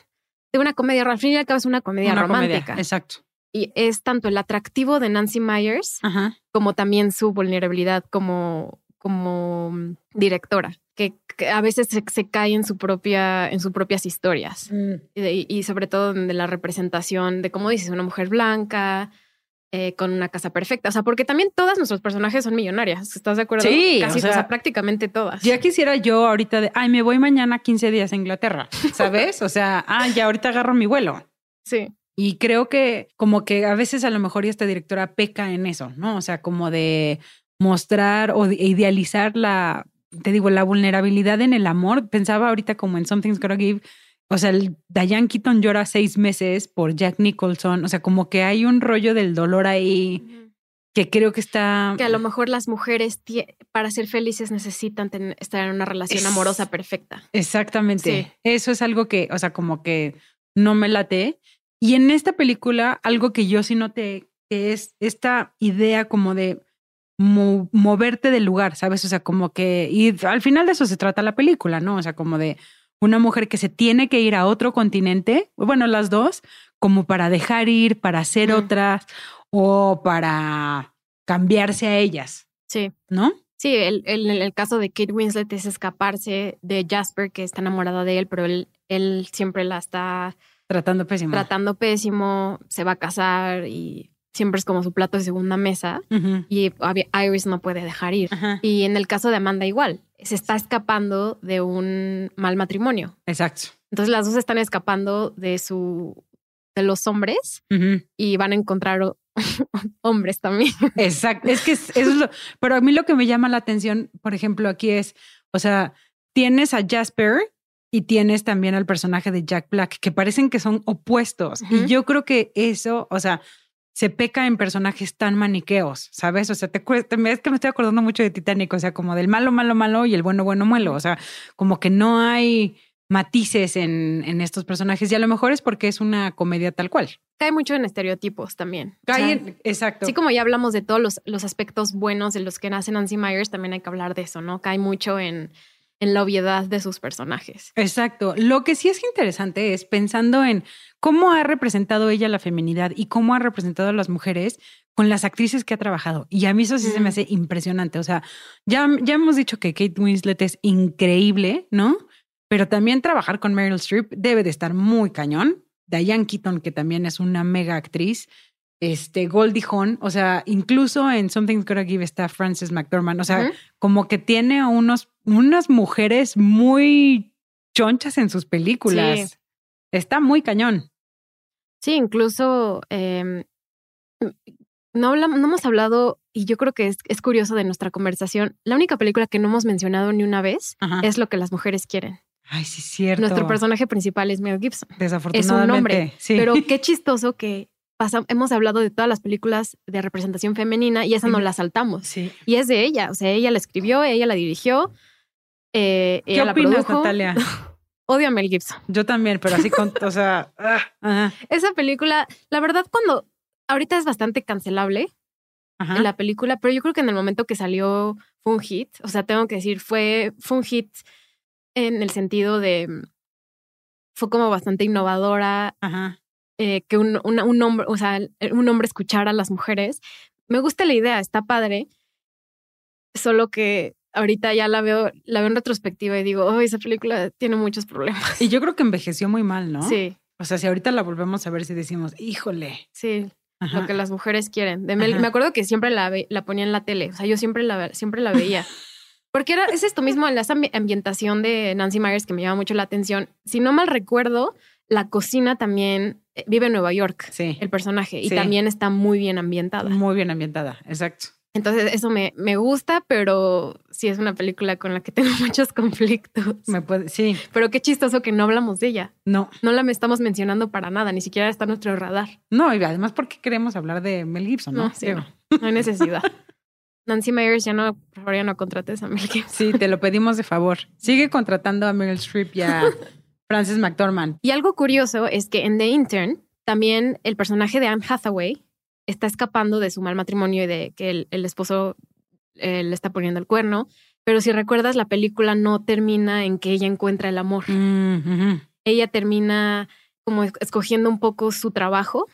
de una comedia. Al fin y al cabo es una comedia Una romántica. comedia, Exacto. Y es tanto el atractivo de Nancy Myers Ajá. como también su vulnerabilidad como, como directora, que, que a veces se, se cae en, su propia, en sus propias historias. Y, de- y sobre todo de la representación de, como dices, una mujer blanca eh, con una casa perfecta. O sea, porque también todas nuestros personajes son millonarias. ¿Estás de acuerdo? Sí, Casi, o sea, o sea, prácticamente todas. Ya quisiera yo ahorita de, ay, me voy mañana 15 días a Inglaterra, [laughs] ¿sabes? O sea, ah, ya ahorita agarro mi vuelo. Sí, Y creo que como que a veces a lo mejor esta directora peca en eso, ¿no? O sea, como de mostrar o de idealizar la, te digo, la vulnerabilidad en el amor. Pensaba ahorita como en Something's Gotta Give. O sea, el Diane Keaton llora seis meses por Jack Nicholson. O sea, como que hay un rollo del dolor ahí que creo que está... que a lo mejor las mujeres para ser felices necesitan estar en una relación Es- amorosa perfecta. Exactamente. Sí. Eso es algo que, o sea, como que no me late. Y en esta película, algo que yo sí noté, que es esta idea como de mo- moverte del lugar, ¿sabes? O sea, como que, y al final de eso se trata la película, ¿no? O sea, como de una mujer que se tiene que ir a otro continente, bueno, las dos, como para dejar ir, para hacer Mm. otras o para cambiarse a ellas, Sí. ¿no? Sí, el, el- el caso de Kate Winslet es escaparse de Jasper, que está enamorada de él, pero él, él siempre la está Tratando pésimo. tratando pésimo, se va a casar y siempre es como su plato de segunda mesa Ujú. y obvia- Iris no puede dejar ir. Ajá. Y en el caso de Amanda igual, se está escapando de un mal matrimonio. Exacto. Entonces las dos están escapando de su de los hombres y van a encontrar [laughs] hombres también. Exacto. Es que es- eso es lo. Pero a mí lo que me llama la atención, por ejemplo, aquí es, o sea, tienes a Jasper y tienes también al personaje de Jack Black, que parecen que son opuestos. Y yo creo que eso, o sea, se peca en personajes tan maniqueos, ¿sabes? O sea, te es que me estoy acordando mucho de Titanic, o sea, como del malo, malo, malo y el bueno, bueno, muelo. O sea, como que no hay matices en, en estos personajes y a lo mejor es porque es una comedia tal cual. Cae mucho en estereotipos también. O sea, Cae en- exacto. Así como ya hablamos de todos los, los aspectos buenos de los que nace Nancy Myers, también hay que hablar de eso, ¿no? Cae mucho en, en la obviedad de sus personajes. Exacto. Lo que sí es interesante es pensando en cómo ha representado ella la feminidad y cómo ha representado a las mujeres con las actrices que ha trabajado. Y a mí eso sí se me Mm. hace impresionante. O sea, ya, ya hemos dicho que Kate Winslet es increíble, ¿no? Pero también trabajar con Meryl Streep debe de estar muy cañón. Diane Keaton, que también es una mega actriz. Este Goldie Hawn, o sea, incluso en Something's Gotta Give está Frances McDormand, o sea, como que tiene a unos, unas mujeres muy chonchas en sus películas. Sí. Está muy cañón. Sí, incluso em, no, hablamos, no hemos hablado, y yo creo que es, es curioso de nuestra conversación, la única película que no hemos mencionado ni una vez Ajá. es lo que las mujeres quieren. Ay, sí, cierto. Nuestro personaje principal es Mel Gibson. Es Desafortunadamente. un hombre, sí. pero qué chistoso que pasa- hemos hablado de todas las películas de representación femenina y esa no Ujú. la saltamos. sí. Y es de ella, o sea, ella la escribió, ella la dirigió, eh, ¿Qué ella la opinas, produjo. Natalia? [laughs] Odio a Mel Gibson. Yo también, pero así con, o sea, [laughs] ah, ajá, Esa película, la verdad, cuando ahorita es bastante cancelable ajá. en la película, pero yo creo que en el momento que salió fue un hit. O sea, tengo que decir, fue, fue un hit en el sentido de fue como bastante innovadora, Ajá. eh, que un, una- un hombre, o sea, un hombre escuchara a las mujeres. Me gusta la idea, está padre. Solo que ahorita ya la veo, la veo en retrospectiva y digo, oh, esa película tiene muchos problemas. Y yo creo que envejeció muy mal, ¿no? Sí, O sea, si ahorita la volvemos a ver, si decimos, híjole. sí, Ajá. lo que las mujeres quieren. De Mel- Ajá. me acuerdo que siempre la, ve- la ponía en la tele, o sea, yo siempre la, siempre la veía. [laughs] Porque era, es esto mismo, la esa ambi- ambientación de Nancy Myers que me llama mucho la atención. Si no mal recuerdo, la cocina también eh, vive en Nueva York, Sí. el personaje, y Sí. también está muy bien ambientada. Muy bien ambientada, exacto. Entonces, eso me, me gusta, pero sí es una película con la que tengo [laughs] muchos conflictos. Me puede, sí, Pero qué chistoso que no hablamos de ella. no, No la me estamos mencionando para nada, ni siquiera está en nuestro radar. no, y además porque queremos hablar de Mel Gibson, ¿no? No, sí, no. No hay necesidad. [laughs] Nancy Myers, ya no, por favor, ya no contrates a Mel Gibson. Sí, te lo pedimos de favor. Sigue contratando a Meryl Streep y a [laughs] Frances McDormand. Y algo curioso es que en The Intern, también el personaje de Anne Hathaway está escapando de su mal matrimonio y de que el, el esposo eh, le está poniendo el cuerno. Pero si recuerdas, la película no termina en que ella encuentra el amor. Mm, Ella termina como es- escogiendo un poco su trabajo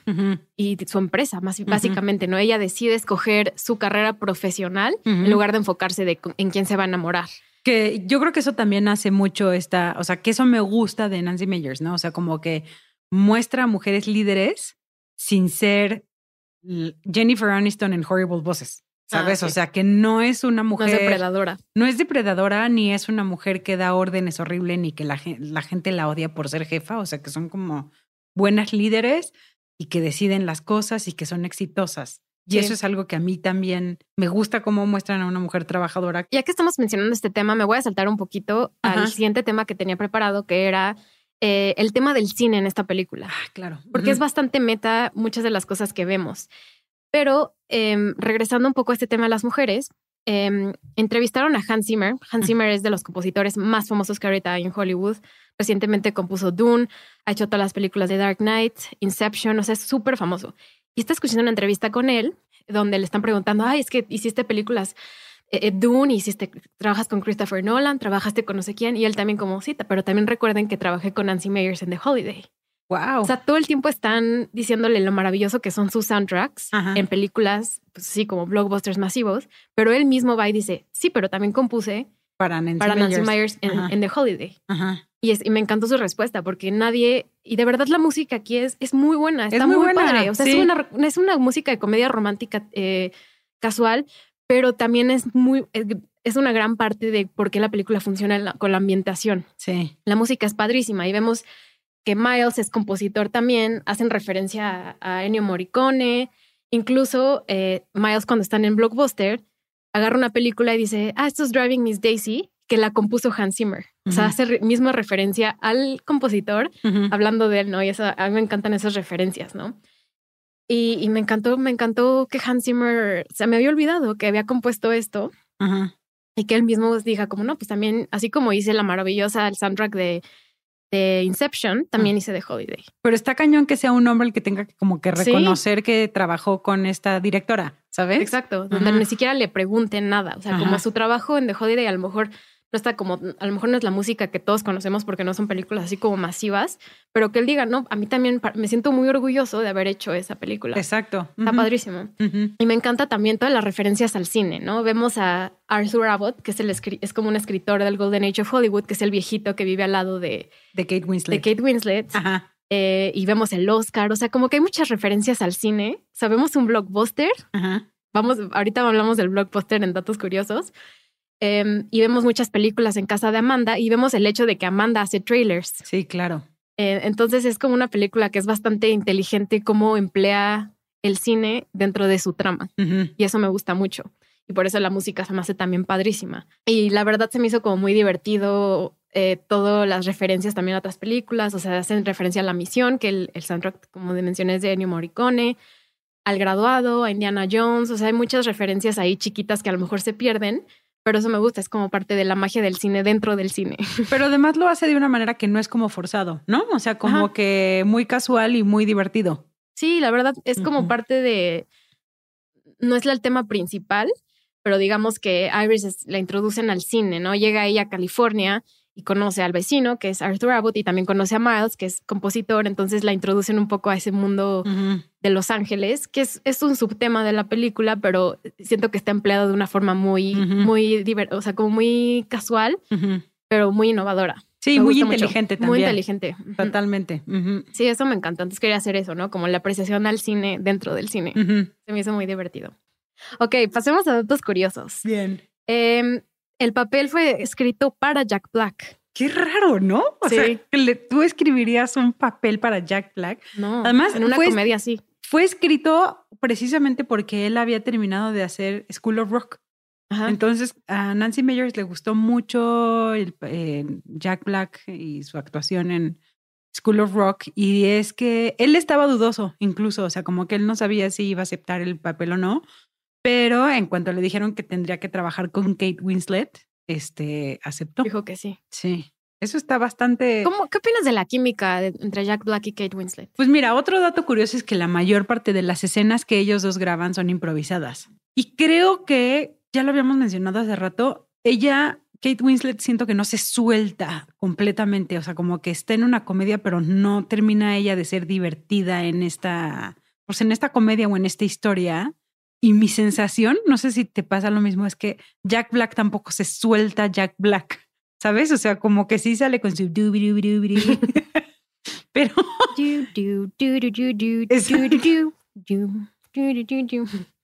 y su empresa, más básicamente, ¿no? Ella decide escoger su carrera profesional en lugar de enfocarse de en quién se va a enamorar. Que yo creo que eso también hace mucho esta, o sea, que eso me gusta de Nancy Meyers, ¿no? O sea, como que muestra a mujeres líderes sin ser Jennifer Aniston en Horrible Bosses, ¿sabes? Ah, O sí. sea, que no es una No mujer, es depredadora. no es depredadora ni es una mujer que da órdenes horrible ni que la, gen- la gente la odia por ser jefa, o sea, que son como buenas líderes y que deciden las cosas y que son exitosas. Y Sí. eso es algo que a mí también me gusta cómo muestran a una mujer trabajadora. Ya que estamos mencionando este tema, me voy a saltar un poquito Ajá. al siguiente tema que tenía preparado, que era eh, el tema del cine en esta película. Ah, claro. porque es bastante meta muchas de las cosas que vemos. Pero em, regresando un poco a este tema de las mujeres, em, entrevistaron a Hans Zimmer. Hans. Zimmer es de los compositores más famosos que ahorita hay en Hollywood. Recientemente compuso Dune, ha hecho todas las películas de Dark Knight, Inception, o sea, es súper famoso. Y está escuchando una entrevista con él donde le están preguntando, ay, es que hiciste películas eh, eh, Dune, hiciste, trabajas con Christopher Nolan, trabajaste con no sé quién, y él también como cita, pero también recuerden que trabajé con Nancy Meyers en The Holiday. Wow. O sea, todo el tiempo están diciéndole lo maravilloso que son sus soundtracks Ajá. en películas, pues sí, como blockbusters masivos, pero él mismo va y dice, sí, pero también compuse para Nancy para Nancy. Myers en, The Holiday. Ajá. Y, es, y me encantó su respuesta porque nadie, y de verdad la música aquí es, es muy buena, está muy muy, buena, padre. O sea, sí. es, una, es una música de comedia romántica eh, casual, pero también es muy, es, es una gran parte de por qué la película funciona la- con la ambientación. Sí. La música es padrísima y vemos que Miles es compositor también, hacen referencia a, a Ennio Morricone, incluso eh, Miles cuando están en Blockbuster agarra una película y dice, ah, esto es Driving Miss Daisy, que la compuso Hans Zimmer. O sea, hace re- misma referencia al compositor hablando de él, ¿no? Y eso, a mí me encantan esas referencias, ¿no? Y, y me encantó, me encantó que Hans Zimmer, se me había olvidado que había compuesto esto y que él mismo diga como, no, pues también, así como hice la maravillosa, el soundtrack de, de Inception, también hice de Holiday. Pero está cañón que sea un hombre el que tenga que como que Sí. reconocer que trabajó con esta directora, ¿sabes? Exacto, donde Ajá. ni siquiera le pregunten nada. O sea, Ajá. como su trabajo en The Holiday a lo mejor no está como, a lo mejor no es la música que todos conocemos porque no son películas así como masivas, pero que él diga, no, a mí también me siento muy orgulloso de haber hecho esa película. Exacto. Está padrísimo. Y me encanta también todas las referencias al cine, ¿no? Vemos a Arthur Abbott, que es, el es como un escritor del Golden Age of Hollywood, que es el viejito que vive al lado de, De Kate de Winslet. Kate Winslet. Ajá. eh, y vemos el Oscar, o sea, como que hay muchas referencias al cine. Sabemos un blockbuster. Ajá. Vamos, ahorita hablamos del blockbuster en datos curiosos. Em, y vemos muchas películas en casa de Amanda y vemos el hecho de que Amanda hace trailers. Sí, claro. Eh, entonces es como una película que es bastante inteligente cómo emplea el cine dentro de su trama. Ujú. Y eso me gusta mucho. Y por eso la música se me hace también padrísima. Y la verdad se me hizo como muy divertido eh, todas las referencias también a otras películas. O sea, hacen referencia a La Misión, que el, el soundtrack, como mencioné, es de Ennio Morricone, al graduado, a Indiana Jones. O sea, hay muchas referencias ahí chiquitas que a lo mejor se pierden. Pero eso me gusta, es como parte de la magia del cine dentro del cine. [laughs] Pero además lo hace de una manera que no es como forzado, ¿no? O sea, como Ajá. que muy casual y muy divertido. Sí, la verdad es como parte de. No es el tema principal, pero digamos que Iris es- la introducen al cine, ¿no? Llega ella a California y conoce al vecino, que es Arthur Abbott, y también conoce a Miles, que es compositor. Entonces la introducen un poco a ese mundo. De Los Ángeles, que es, es un subtema de la película, pero siento que está empleado de una forma muy, muy diver- o sea, como muy casual, pero muy innovadora. Sí, Me muy mucho. inteligente también. Muy inteligente. Totalmente. Sí, eso me encanta. Entonces quería hacer eso, ¿no? Como la apreciación al cine dentro del cine. Se me hizo muy divertido. Ok, pasemos a datos curiosos. Bien. Em, el papel fue escrito para Jack Black. Qué raro, ¿no? O Sí. sea, tú escribirías un papel para Jack Black. No, Además, en una fue- comedia así. Fue escrito precisamente porque él había terminado de hacer School of Rock. Ajá. Entonces, a Nancy Meyers le gustó mucho el, eh, Jack Black y su actuación en School of Rock. Y es que él estaba dudoso, incluso, o sea, como que él no sabía si iba a aceptar el papel o no. Pero en cuanto le dijeron que tendría que trabajar con Kate Winslet, este, aceptó. Dijo que sí. Sí. Eso está bastante... ¿Cómo, ¿Qué opinas de la química de- entre Jack Black y Kate Winslet? Pues mira, otro dato curioso es que la mayor parte de las escenas que ellos dos graban son improvisadas. Y creo que, ya lo habíamos mencionado hace rato, ella, Kate Winslet, siento que no se suelta completamente, o sea, como que está en una comedia, pero no termina ella de ser divertida en esta, pues en esta comedia o en esta historia. Y mi sensación, no sé si te pasa lo mismo, es que Jack Black tampoco se suelta Jack Black, ¿sabes? O sea, como que sí sale con su. Pero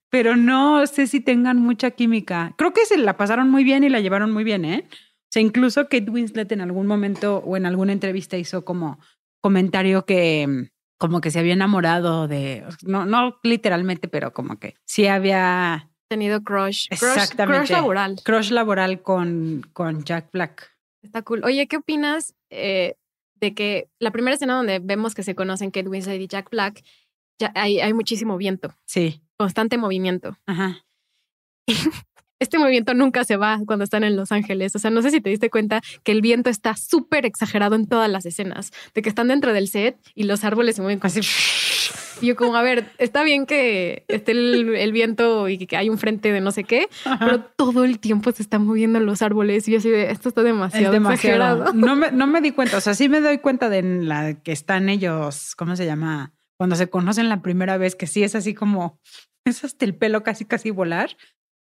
pero no sé si tengan mucha química. Creo que se la pasaron muy bien y la llevaron muy bien, ¿eh? O sea, incluso Kate Winslet en algún momento o en alguna entrevista hizo como comentario que mm, como que se había enamorado de, no, no literalmente, pero como que sí había Tenido crush. Crush, Exactamente. crush laboral. crush laboral con, con Jack Black. Está cool. Oye, ¿qué opinas eh, de que la primera escena donde vemos que se conocen Kate Winslet y Jack Black, ya hay, hay muchísimo viento, Sí, constante movimiento. ajá. [laughs] Este movimiento nunca se va cuando están en Los Ángeles. O sea, no sé si te diste cuenta que el viento está súper exagerado en todas las escenas, de que están dentro del set y los árboles se mueven como Así. Yo como, a ver, está bien que esté el, el viento y que hay un frente de no sé qué, pero todo el tiempo se están moviendo los árboles y yo así de, esto está Es demasiado, demasiado. exagerado. [laughs] No me, no me di cuenta. O sea, sí me doy cuenta de la que están ellos, ¿cómo se llama? Cuando se conocen la primera vez, que sí es así como, [laughs] es hasta el pelo casi, casi volar,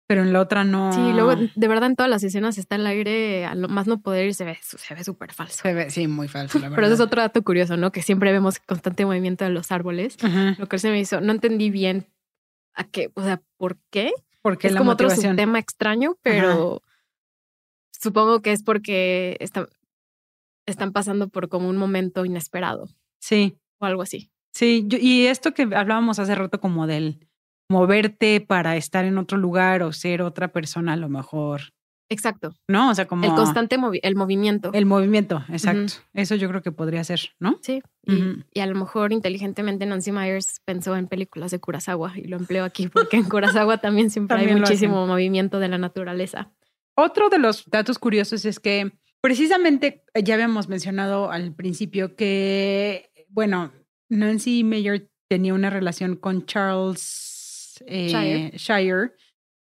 pero en la otra no. Sí, luego de verdad en todas las escenas está el aire a lo más no poder y se ve se ve súper falso. Se ve, sí, muy falso, la verdad. [laughs] Pero ese es otro dato curioso, ¿no? Que siempre vemos constante movimiento de los árboles. Ajá. Lo que se me hizo, no entendí bien a qué, o sea, ¿por qué? Porque es la como otro motivación. tema extraño, pero supongo que es porque está- están pasando por como un momento inesperado Sí, o algo así. sí. yo- y esto que hablábamos hace rato como del moverte para estar en otro lugar o ser otra persona a lo mejor, Exacto. ¿no? O sea, como El constante movi- el movimiento. el movimiento, exacto. Eso yo creo que podría ser, ¿no? Sí, y, a lo mejor inteligentemente Nancy Myers pensó en películas de Kurosawa y lo empleó aquí porque en Kurosawa [laughs] también siempre También hay muchísimo movimiento de la naturaleza. Otro de los datos curiosos es que precisamente eh, ya habíamos mencionado al principio que, bueno, Nancy Mayer tenía una relación con Charles eh, Shire.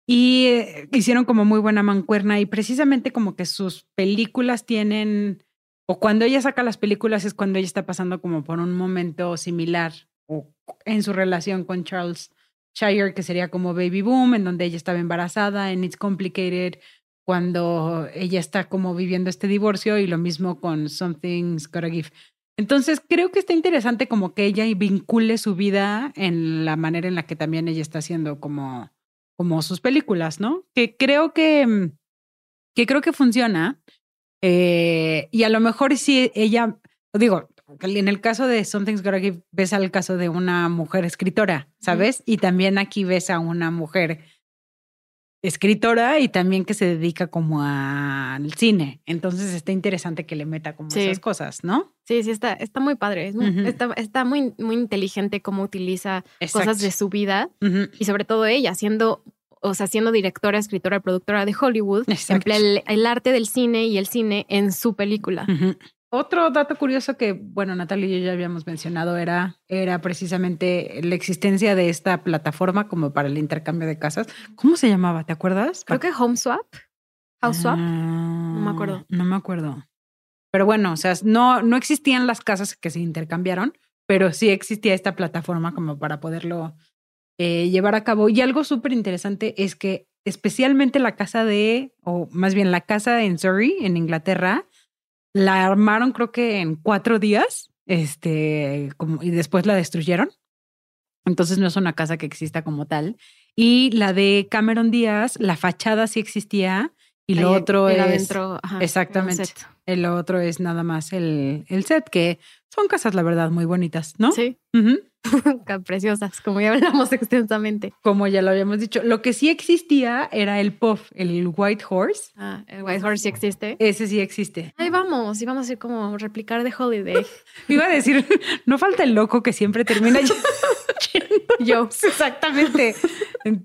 Y eh, hicieron como muy buena mancuerna y precisamente como que sus películas tienen, o cuando ella saca las películas es cuando ella está pasando como por un momento similar o en su relación con Charles Shire, que sería como Baby Boom, en donde ella estaba embarazada, en It's Complicated, cuando ella está como viviendo este divorcio y lo mismo con Something's Gotta Give. Entonces creo que está interesante como que ella vincule su vida en la manera en la que también ella está haciendo como, como sus películas, ¿no? Que creo que, mm, que creo que funciona. Eh, y a lo mejor si ella, digo, en el caso de Something's Gotta Give, ves al caso de una mujer escritora, ¿sabes? Y también aquí ves a una mujer escritora y también que se dedica como al cine. Entonces está interesante que le meta como Sí. esas cosas, ¿no? Sí, sí, está, está muy padre. es muy- está, está muy, muy inteligente cómo utiliza Exacto. cosas de su vida y sobre todo ella, siendo, o sea, siendo directora, escritora, productora de Hollywood, Exacto. emplea el, el arte del cine y el cine en su película. Otro dato curioso que, bueno, Natalia y yo ya habíamos mencionado era, era precisamente la existencia de esta plataforma como para el intercambio de casas. ¿Cómo se llamaba? ¿Te acuerdas? Creo que Home Swap, House Swap. no me acuerdo. No me acuerdo. Pero bueno, o sea, no, no existían las casas que se intercambiaron, pero sí existía esta plataforma como para poderlo eh, llevar a cabo. Y algo súper interesante es que especialmente la casa de, o más bien la casa en Surrey, en Inglaterra, la armaron creo que en cuatro días, este, como, y después la destruyeron. Entonces no es una casa que exista como tal. Y la de Cameron Díaz, la fachada sí existía y lo Ahí otro es dentro, ajá, exactamente. el otro es nada más el, el set, que son casas, la verdad, muy bonitas, ¿no? Sí, [laughs] preciosas, como ya hablamos [laughs] extensamente. Como ya lo habíamos dicho. Lo que sí existía era el puff, el White Horse. Ah, el White Horse sí existe. Ese sí existe. Ahí vamos, y vamos a ir como replicar de Holiday. [laughs] Iba a decir, no falta el loco que siempre termina. Yo. Exactamente.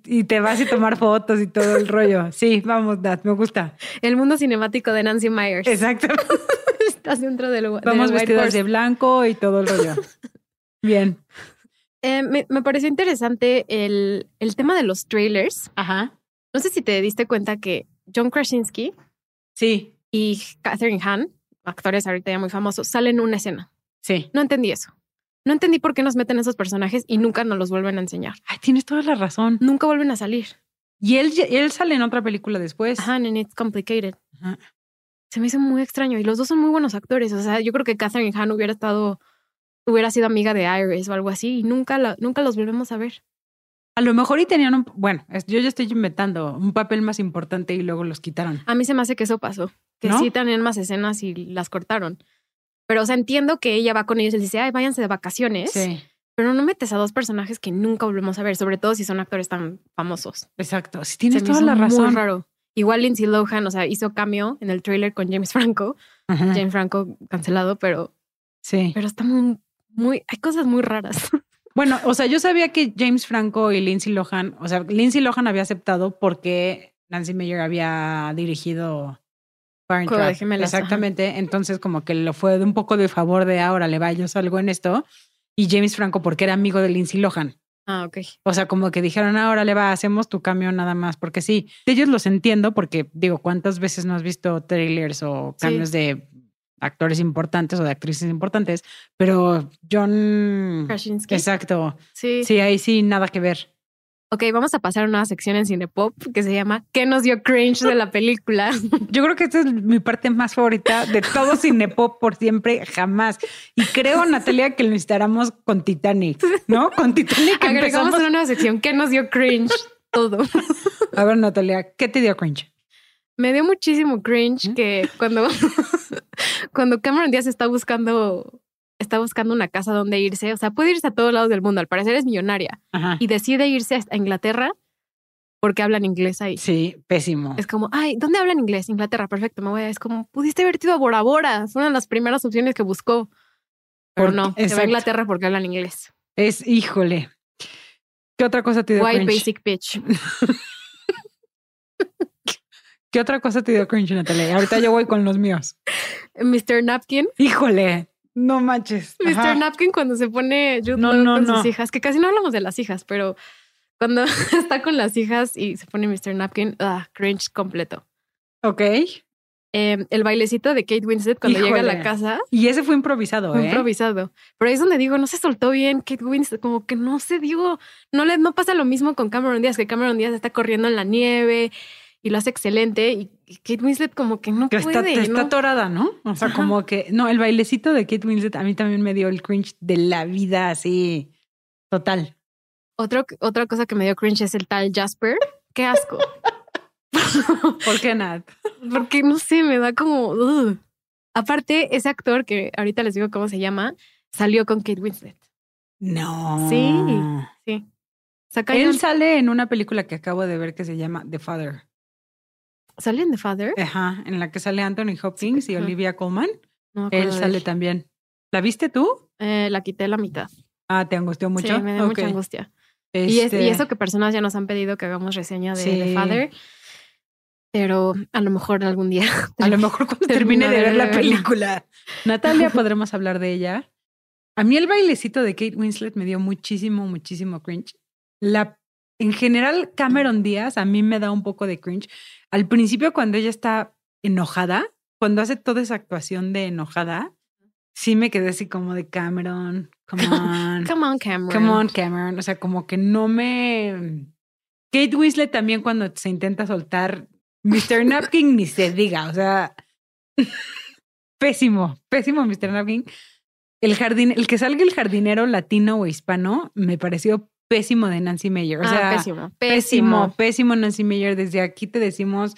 y te vas a tomar fotos y todo el rollo. Sí, vamos, Nat, me gusta. El mundo cinemático de Nancy Myers. Exacto. [laughs] Estás dentro del Vamos del White vestidas Horse. de blanco y todo el rollo. [laughs] Bien. Eh, me, me pareció interesante el, el tema de los trailers. Ajá. No sé si te diste cuenta que John Krasinski Sí, y Catherine Hahn, actores ahorita ya muy famosos, salen en una escena. sí. No entendí eso. No entendí por qué nos meten esos personajes y nunca nos los vuelven a enseñar. Ay, tienes toda la razón. Nunca vuelven a salir. Y él, él sale en otra película después. Ajá, and it's complicated. Ajá. Se me hizo muy extraño y los dos son muy buenos actores. O sea, yo creo que Catherine Hahn hubiera estado, hubiera sido amiga de Iris o algo así y nunca, la, nunca los volvemos a ver. A lo mejor y tenían un, bueno, yo ya estoy inventando un papel más importante y luego los quitaron. A mí se me hace que eso pasó, que ¿No? sí tenían más escenas y las cortaron. Pero, o sea, entiendo que ella va con ellos y les dice, ay, váyanse de vacaciones. Sí, Pero no metes a dos personajes que nunca volvemos a ver, sobre todo si son actores tan famosos. exacto. Se tienes toda la Muy razón. raro. Igual Lindsay Lohan, o sea, hizo cameo en el trailer con James Franco. Ajá, James Franco cancelado, pero, Sí. pero está muy, muy, hay cosas muy raras. [laughs] Bueno, o sea, yo sabía que James Franco y Lindsay Lohan, o sea, Lindsay Lohan había aceptado porque Nancy Meyer había dirigido Parent Trap. Ajá. Exactamente. Entonces, como que lo fue de un poco de favor de ahora le va, yo salgo en esto. Y James Franco porque era amigo de Lindsay Lohan. Ah, ok. O sea, como que dijeron, ahora le va, hacemos tu cambio nada más, porque sí, ellos los entiendo, porque digo, ¿cuántas veces no has visto trailers o Sí. cambios de actores importantes o de actrices importantes? Pero John... Krasinski. Exacto. Sí. Sí, ahí sí, nada que ver. Ok, vamos a pasar a una sección en Cinepop que se llama ¿Qué nos dio cringe de la película? [laughs] Yo creo que esta es mi parte más favorita de todo Cinepop por siempre, jamás. Y creo, Natalia, que lo necesitáramos con Titanic, ¿no? Con Titanic Agregamos empezamos. una nueva sección ¿Qué nos dio cringe? Todo. A ver, Natalia, ¿qué te dio cringe? Me dio muchísimo cringe ¿Mm? que cuando, [laughs] cuando Cameron Díaz está buscando, está buscando una casa donde irse, o sea, puede irse a todos lados del mundo, al parecer es millonaria, Ajá. y decide irse a Inglaterra porque hablan inglés ahí. Sí, pésimo. Es como, ay, ¿dónde hablan inglés? Inglaterra, perfecto, me voy a... Es como, pudiste haber ido a Bora Bora, fue una de las primeras opciones que buscó. Pero no, se va a Inglaterra porque hablan inglés. Es, híjole. ¿Qué otra cosa te dio White cringe? basic bitch. [laughs] ¿Qué otra cosa te dio cringe, Natalia? Ahorita yo voy con los míos. [laughs] Mr. Napkin. Híjole, no manches. Mr. Ajá. Napkin cuando se pone Jude No, Law no, con no. sus hijas, que casi no hablamos de las hijas, pero cuando [laughs] está con las hijas y se pone Mr. Napkin, ah, cringe completo. Ok. Eh, el bailecito de Kate Winslet cuando llega a la casa, Y ese fue improvisado, fue ¿eh? improvisado. Pero ahí es donde digo, no se soltó bien Kate Winslet, como que no se dio, no le no pasa lo mismo con Cameron Díaz, que Cameron Díaz está corriendo en la nieve y lo hace excelente y, Kate Winslet como que no Que puede. está, ¿no? atorada, ¿no? O sea, Ajá. como que, no, el bailecito de Kate Winslet a mí también me dio el cringe de la vida así, total. Otro, otra cosa que me dio cringe es el tal Jasper. Qué asco. [laughs] ¿Por qué, Nat? Porque no sé, me da como. Aparte, ese actor que ahorita les digo cómo se llama, salió con Kate Winslet. No. Sí. Sí. Saca Él sale en una película que acabo de ver que se llama The Father. ¿Sale en The Father? Ajá, en la que sale Anthony Hopkins y Ajá. Olivia Colman. No Él sale él. también. ¿La viste tú? Eh, la quité la mitad. Ah, ¿te angustió mucho? Sí, me dio mucha Ok. angustia. Y, es- Este, y eso que personas ya nos han pedido que hagamos reseña de The Sí. Father. Pero a lo mejor algún día. [laughs] A lo mejor cuando termine de de ver la verla. película. Natalia, podremos hablar de ella. A mí el bailecito de Kate Winslet me dio muchísimo, muchísimo cringe. La, en general, Cameron Díaz a mí me da un poco de cringe. Al principio, cuando ella está enojada, cuando hace toda esa actuación de enojada, sí me quedé así como de Cameron, come [laughs] on. Come on, Cameron. Come on, Cameron. O sea, como que no me. Kate Winslet también cuando se intenta soltar Mr. [laughs] Napkin ni se diga. O sea, [laughs] pésimo, pésimo Mr. Napkin. El jardín, el que salga el jardinero latino o hispano me pareció pésimo de Nancy Meyer. O Ah, sea, pésimo, pésimo, pésimo. Nancy Meyer. Desde aquí te decimos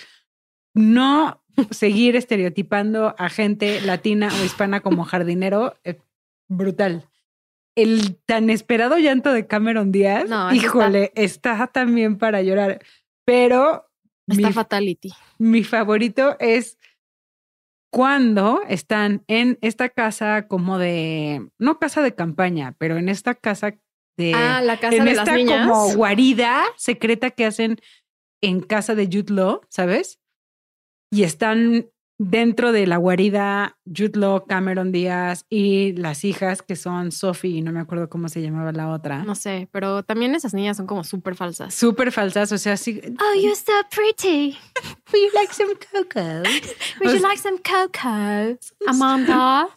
no seguir estereotipando a gente latina o hispana como [laughs] jardinero. eh, brutal. El tan esperado llanto de Cameron Díaz, No, híjole, está. también para llorar. Pero Está mi, fatality. mi favorito es cuando están en esta casa como de, no casa de campaña, pero en esta casa de Ah, la casa en de esta las niñas. como guarida secreta que hacen en casa de Jude Law, ¿sabes? Y están dentro de la guarida Jude Law, Cameron Díaz y las hijas que son Sophie y no me acuerdo cómo se llamaba la otra. No sé, pero también esas niñas son como súper falsas. Súper falsas, o sea, sí. Oh, you're so pretty. [laughs] Would you like some cocoa? [laughs] Would you sea- like some cocoa, [laughs] Amanda?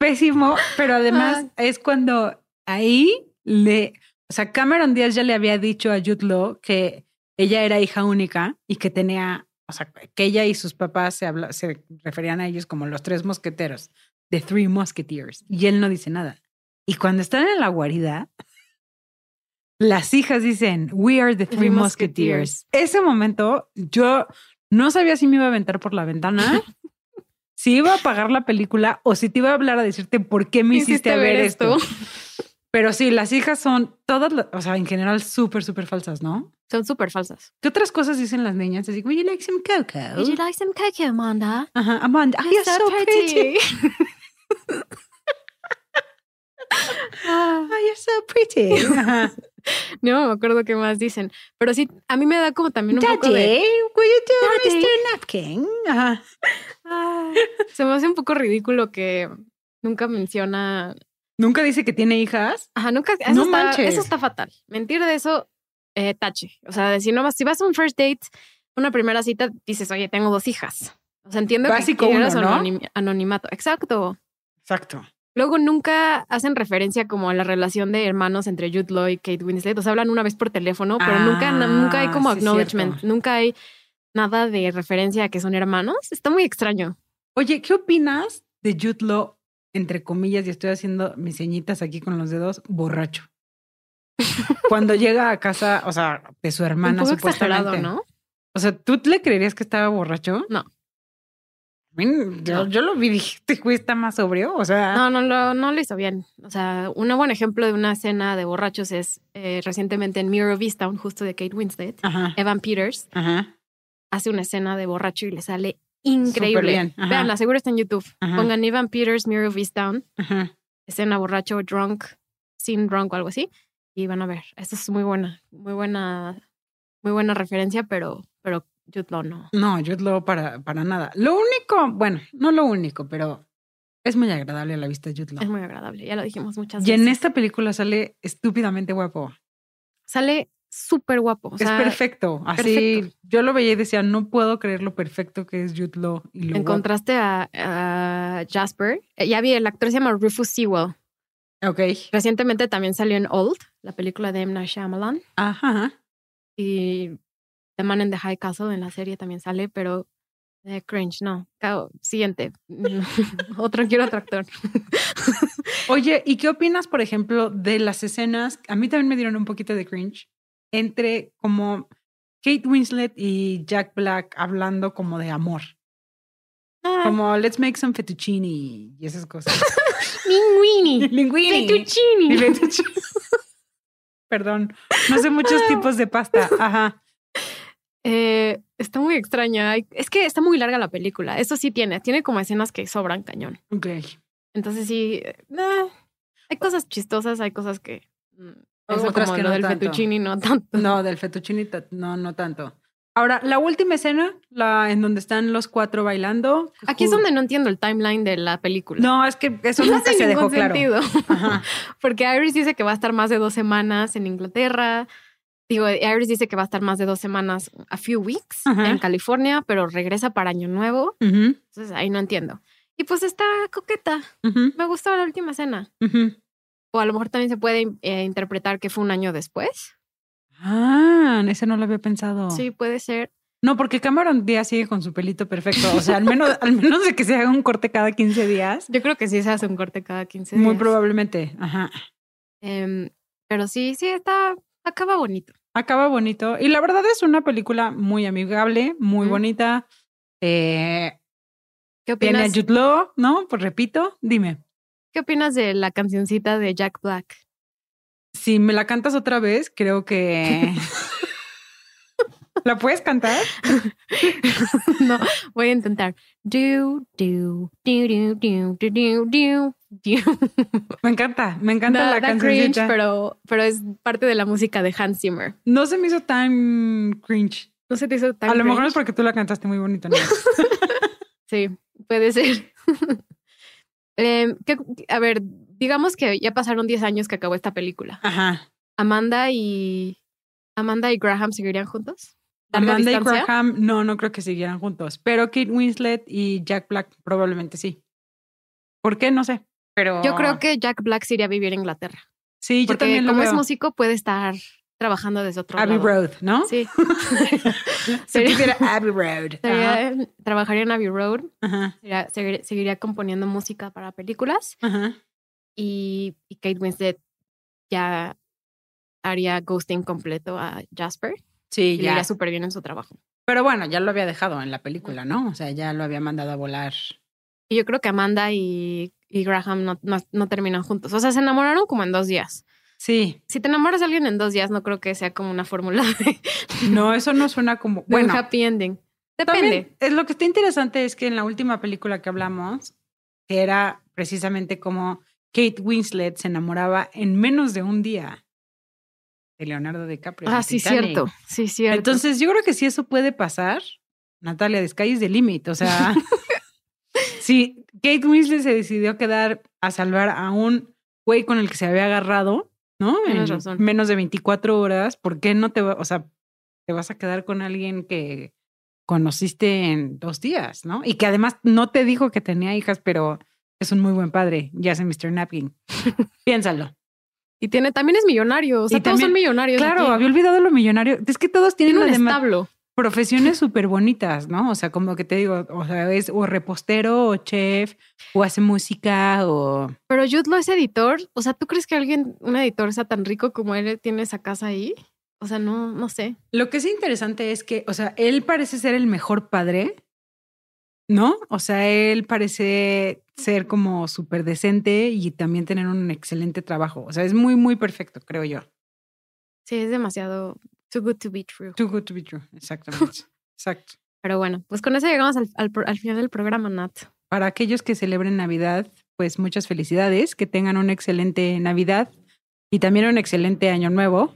Pésimo, pero además es cuando ahí le, o sea, Cameron Díaz ya le había dicho a Jude Law que ella era hija única y que tenía, o sea, que ella y sus papás se, habla- se referían a ellos como los tres mosqueteros, the three musketeers, y él no dice nada. Y cuando están en la guarida, las hijas dicen, we are the three Three musketeers. Ese momento yo no sabía si me iba a aventar por la ventana. [laughs] Si iba a apagar la película o si te iba a hablar a decirte por qué me hiciste, ver, esto. Pero sí, las hijas son todas, o sea, en general súper, súper falsas, ¿no? Son súper falsas. ¿Qué otras cosas dicen las niñas? Así, would you like some cocoa? Would you like some cocoa, Amanda? Ajá, Amanda, oh, [laughs] [laughs] you're so pretty. Ah, Oh, you're so pretty. No me acuerdo qué más dicen. Pero sí, a mí me da como también un poco de... will you do Daddy. Mr. Napkin? Ajá. Ah, se me hace un poco ridículo que nunca menciona... Nunca dice que tiene hijas. Ajá, nunca... Eso, No está, manches. eso está fatal. Mentir de eso, eh, tache. O sea, si, no vas, si vas a un first date, una primera cita, dices, oye, tengo dos hijas. O sea, entiendo Básico que uno, ¿no? anonim- anonimato. Exacto. Exacto. Luego nunca hacen referencia como a la relación de hermanos entre Jude Law y Kate Winslet. O sea, hablan una vez por teléfono, pero Ah, nunca, nunca hay como sí, acknowledgement. cierto. Nunca hay nada de referencia a que son hermanos. Está muy extraño. Oye, ¿qué opinas de Jude Law, entre comillas, y estoy haciendo mis señitas aquí con los dedos, borracho? [laughs] Cuando llega a casa, o sea, de su hermana, Un poco supuestamente. exagerado, ¿no? O sea, ¿tú le creerías que estaba borracho? No. Yo, No. yo lo vi [laughs] dije, este güey está más sobrio. O sea, No, no lo, no lo hizo bien. O sea, un buen ejemplo de una escena de borrachos es eh, recientemente en Mirror of Easttown, justo de Kate Winslet. ajá, Evan Peters ajá. hace una escena de borracho y le sale increíble. bien, ajá. Vean, la seguro está en YouTube. Ajá. Pongan Evan Peters, Mirror of Easttown, escena borracho, drunk, sin drunk o algo así. Y van a ver. Esta es muy buena, muy buena, muy buena referencia, pero, pero Jude Law no. No, Jude Law para, para nada. Lo único, bueno, no lo único, pero es muy agradable a la vista Jude Law. Es muy agradable. Ya lo dijimos muchas Y veces. en esta película sale estúpidamente guapo. Sale súper guapo. O sea, es perfecto. Así perfecto. yo lo veía y decía, no puedo creer lo perfecto que es Jude Law. Y lo En guapo. contraste a, a Jasper, eh, ya vi, el actor se llama Rufus Sewell. Ok. Recientemente también salió en Old, la película de. Night Shyamalan. Ajá. Y The Man in the High Castle en la serie también sale, pero eh, cringe, no. Siguiente. [laughs] otro, quiero otro actor. [laughs] Oye, ¿y qué opinas, por ejemplo, de las escenas? A mí también me dieron un poquito de cringe entre como Kate Winslet y Jack Black hablando como de amor. Ah, Como let's make some fettuccine y esas cosas. [laughs] Linguini. Linguini. Fettuccini. Y fettuccine. Perdón, no sé muchos tipos de pasta. Ajá. Eh, está muy extraña. Es que está muy larga la película. Eso sí tiene. Tiene como escenas que sobran cañón. Ok. Entonces sí, eh, hay cosas chistosas, hay cosas que... mm, Eso Otras como que lo no del tanto. fettuccini no tanto. No, del fettuccine ta- no, no tanto. Ahora, la última escena, la en donde están los cuatro bailando. Aquí es donde no entiendo el timeline de la película. No, es que eso [laughs] no nunca hace se dejó claro. sentido. Ajá. [laughs] Porque Iris dice que va a estar más de dos semanas en Inglaterra. Digo, Iris dice que va a estar más de dos semanas, a few weeks, Ajá. en California, pero regresa para Año Nuevo. Entonces ahí no entiendo. Y pues está coqueta. Me gustó la última ujú. O a lo mejor también se puede eh, interpretar que fue un año después. Ah, ese no lo había pensado. Sí, puede ser. No, porque Cameron Díaz sigue con su pelito perfecto. O sea, al menos, [laughs] al menos de que se haga un corte cada 15 días. Yo creo que sí se hace un corte cada 15 días. Muy probablemente. Ajá. Em, pero sí, sí, está, acaba bonito. Acaba bonito. Y la verdad es una película muy amigable, muy bonita. Eh, ¿Qué tiene a opinas, Jude Law, ¿no? Pues repito, dime. ¿Qué opinas de la cancioncita de Jack Black? Si me la cantas otra vez, creo que. [laughs] ¿La puedes cantar? [laughs] no, voy a intentar. Do, do, do, do, do, do, do, do. Me encanta, me encanta Da- la canción. cringe, pero, pero es parte de la música de Hans Zimmer. No se me hizo tan cringe. No se te hizo tan A lo mejor es porque tú la cantaste muy bonito. ¿no? [laughs] Sí, puede ser. [laughs] Em, ¿qué- a ver, digamos que ya pasaron 10 años que acabó esta película. Ajá. Amanda y Amanda y Graham seguirían juntos. ¿Larga Amanda y? Graham, no, no creo que siguieran juntos. Pero Kate Winslet y Jack Black probablemente sí. ¿Por qué? No sé. Pero Yo creo que Jack Black se iría a vivir a Inglaterra. sí, yo Porque también lo como es músico puede estar trabajando desde otro Abbey lado. Road, ¿no? Sí. [laughs] Se Sería- Abbey Road. [laughs] Sería- trabajaría en Abbey Road. Ajá. sería- seguir- seguiría componiendo música para películas. Ajá. Y, y Kate Winslet ya haría ghosting completo a Jasper. Sí, Y le ya. iría súper bien en su trabajo. Pero bueno, ya lo había dejado en la película, ¿no? O sea, ya lo había mandado a volar. Y yo creo que Amanda y, y Graham no, no, no terminan juntos. O sea, se enamoraron como en dos días. Sí. Si te enamoras de alguien en dos días, no creo que sea como una fórmula de, [laughs] No, eso no suena como. de Bueno, un happy ending. También, Depende. es lo que está interesante es que en la última película que hablamos, que era precisamente como Kate Winslet se enamoraba en menos de un día de Leonardo DiCaprio. Ah, sí, Titanic. cierto. Sí, cierto. Entonces, yo creo que si eso puede pasar, Natalia, the sky is the limit. O sea, [laughs] si Kate Winslet se decidió quedar a salvar a un güey con el que se había agarrado, ¿no? En razón. menos de 24 horas, ¿por qué no te va, o sea, te vas a quedar con alguien que conociste en dos días, ¿no? Y que además no te dijo que tenía hijas, pero es un muy buen padre, ya sea Mr. Napkin. [laughs] Piénsalo. Y tiene, también es millonario. O sea, Y todos son millonarios. Claro, aquí. había olvidado lo millonario. Es que todos tienen Tiene un además establo. Profesiones súper bonitas, ¿no? O sea, como que te digo, o sea, es o repostero o chef o hace música o... Pero Jude lo es editor. O sea, ¿tú crees que alguien, un editor, sea tan rico como él tiene esa casa ahí? O sea, no, no sé. Lo que es interesante es que, o sea, él parece ser el mejor padre, ¿no? O sea, él parece ser como súper decente y también tener un excelente trabajo. O sea, es muy, muy perfecto, creo yo. Sí, es demasiado too good to be true. Too good to be true, exactamente. [laughs] Exacto. Pero bueno, pues con eso llegamos al, al final del programa, Nat. Para aquellos que celebren Navidad, pues muchas felicidades, que tengan una excelente Navidad y también un excelente Año Nuevo.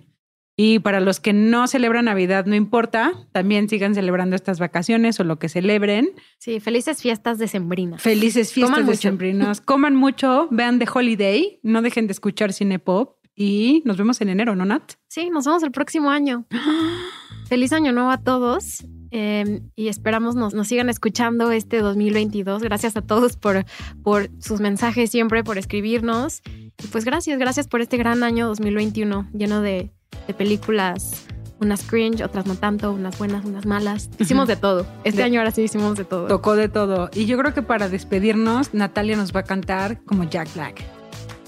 Y para los que no celebran Navidad, no importa, también sigan celebrando estas vacaciones o lo que celebren. Sí, felices fiestas decembrinas. Felices fiestas Coman mucho. decembrinas. Coman mucho, vean The Holiday, no dejen de escuchar Cine Pop y nos vemos en enero, ¿no, Nat? Sí, nos vemos el próximo año. [gasps] Feliz año nuevo a todos eh, y esperamos nos, nos sigan escuchando este 2022. Gracias a todos por, por sus mensajes siempre, por escribirnos. Y pues gracias, gracias por este gran año 2021 lleno de, de películas, unas cringe, otras no tanto, unas buenas, unas malas. Hicimos de todo. Este De- año ahora sí hicimos de todo. Tocó de todo. Y yo creo que para despedirnos, Natalia nos va a cantar como Jack Black.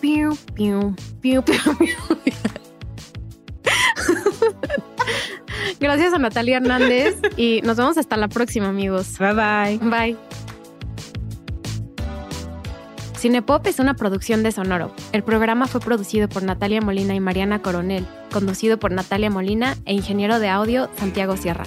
Piu, piu, piu, piu, piu. Gracias a Natalia Hernández y nos vemos hasta la próxima, amigos. Bye bye. Bye. Cinepop es una producción de Sonoro. El programa fue producido por Natalia Molina y Mariana Coronel, conducido por Natalia Molina e ingeniero de audio Santiago Sierra.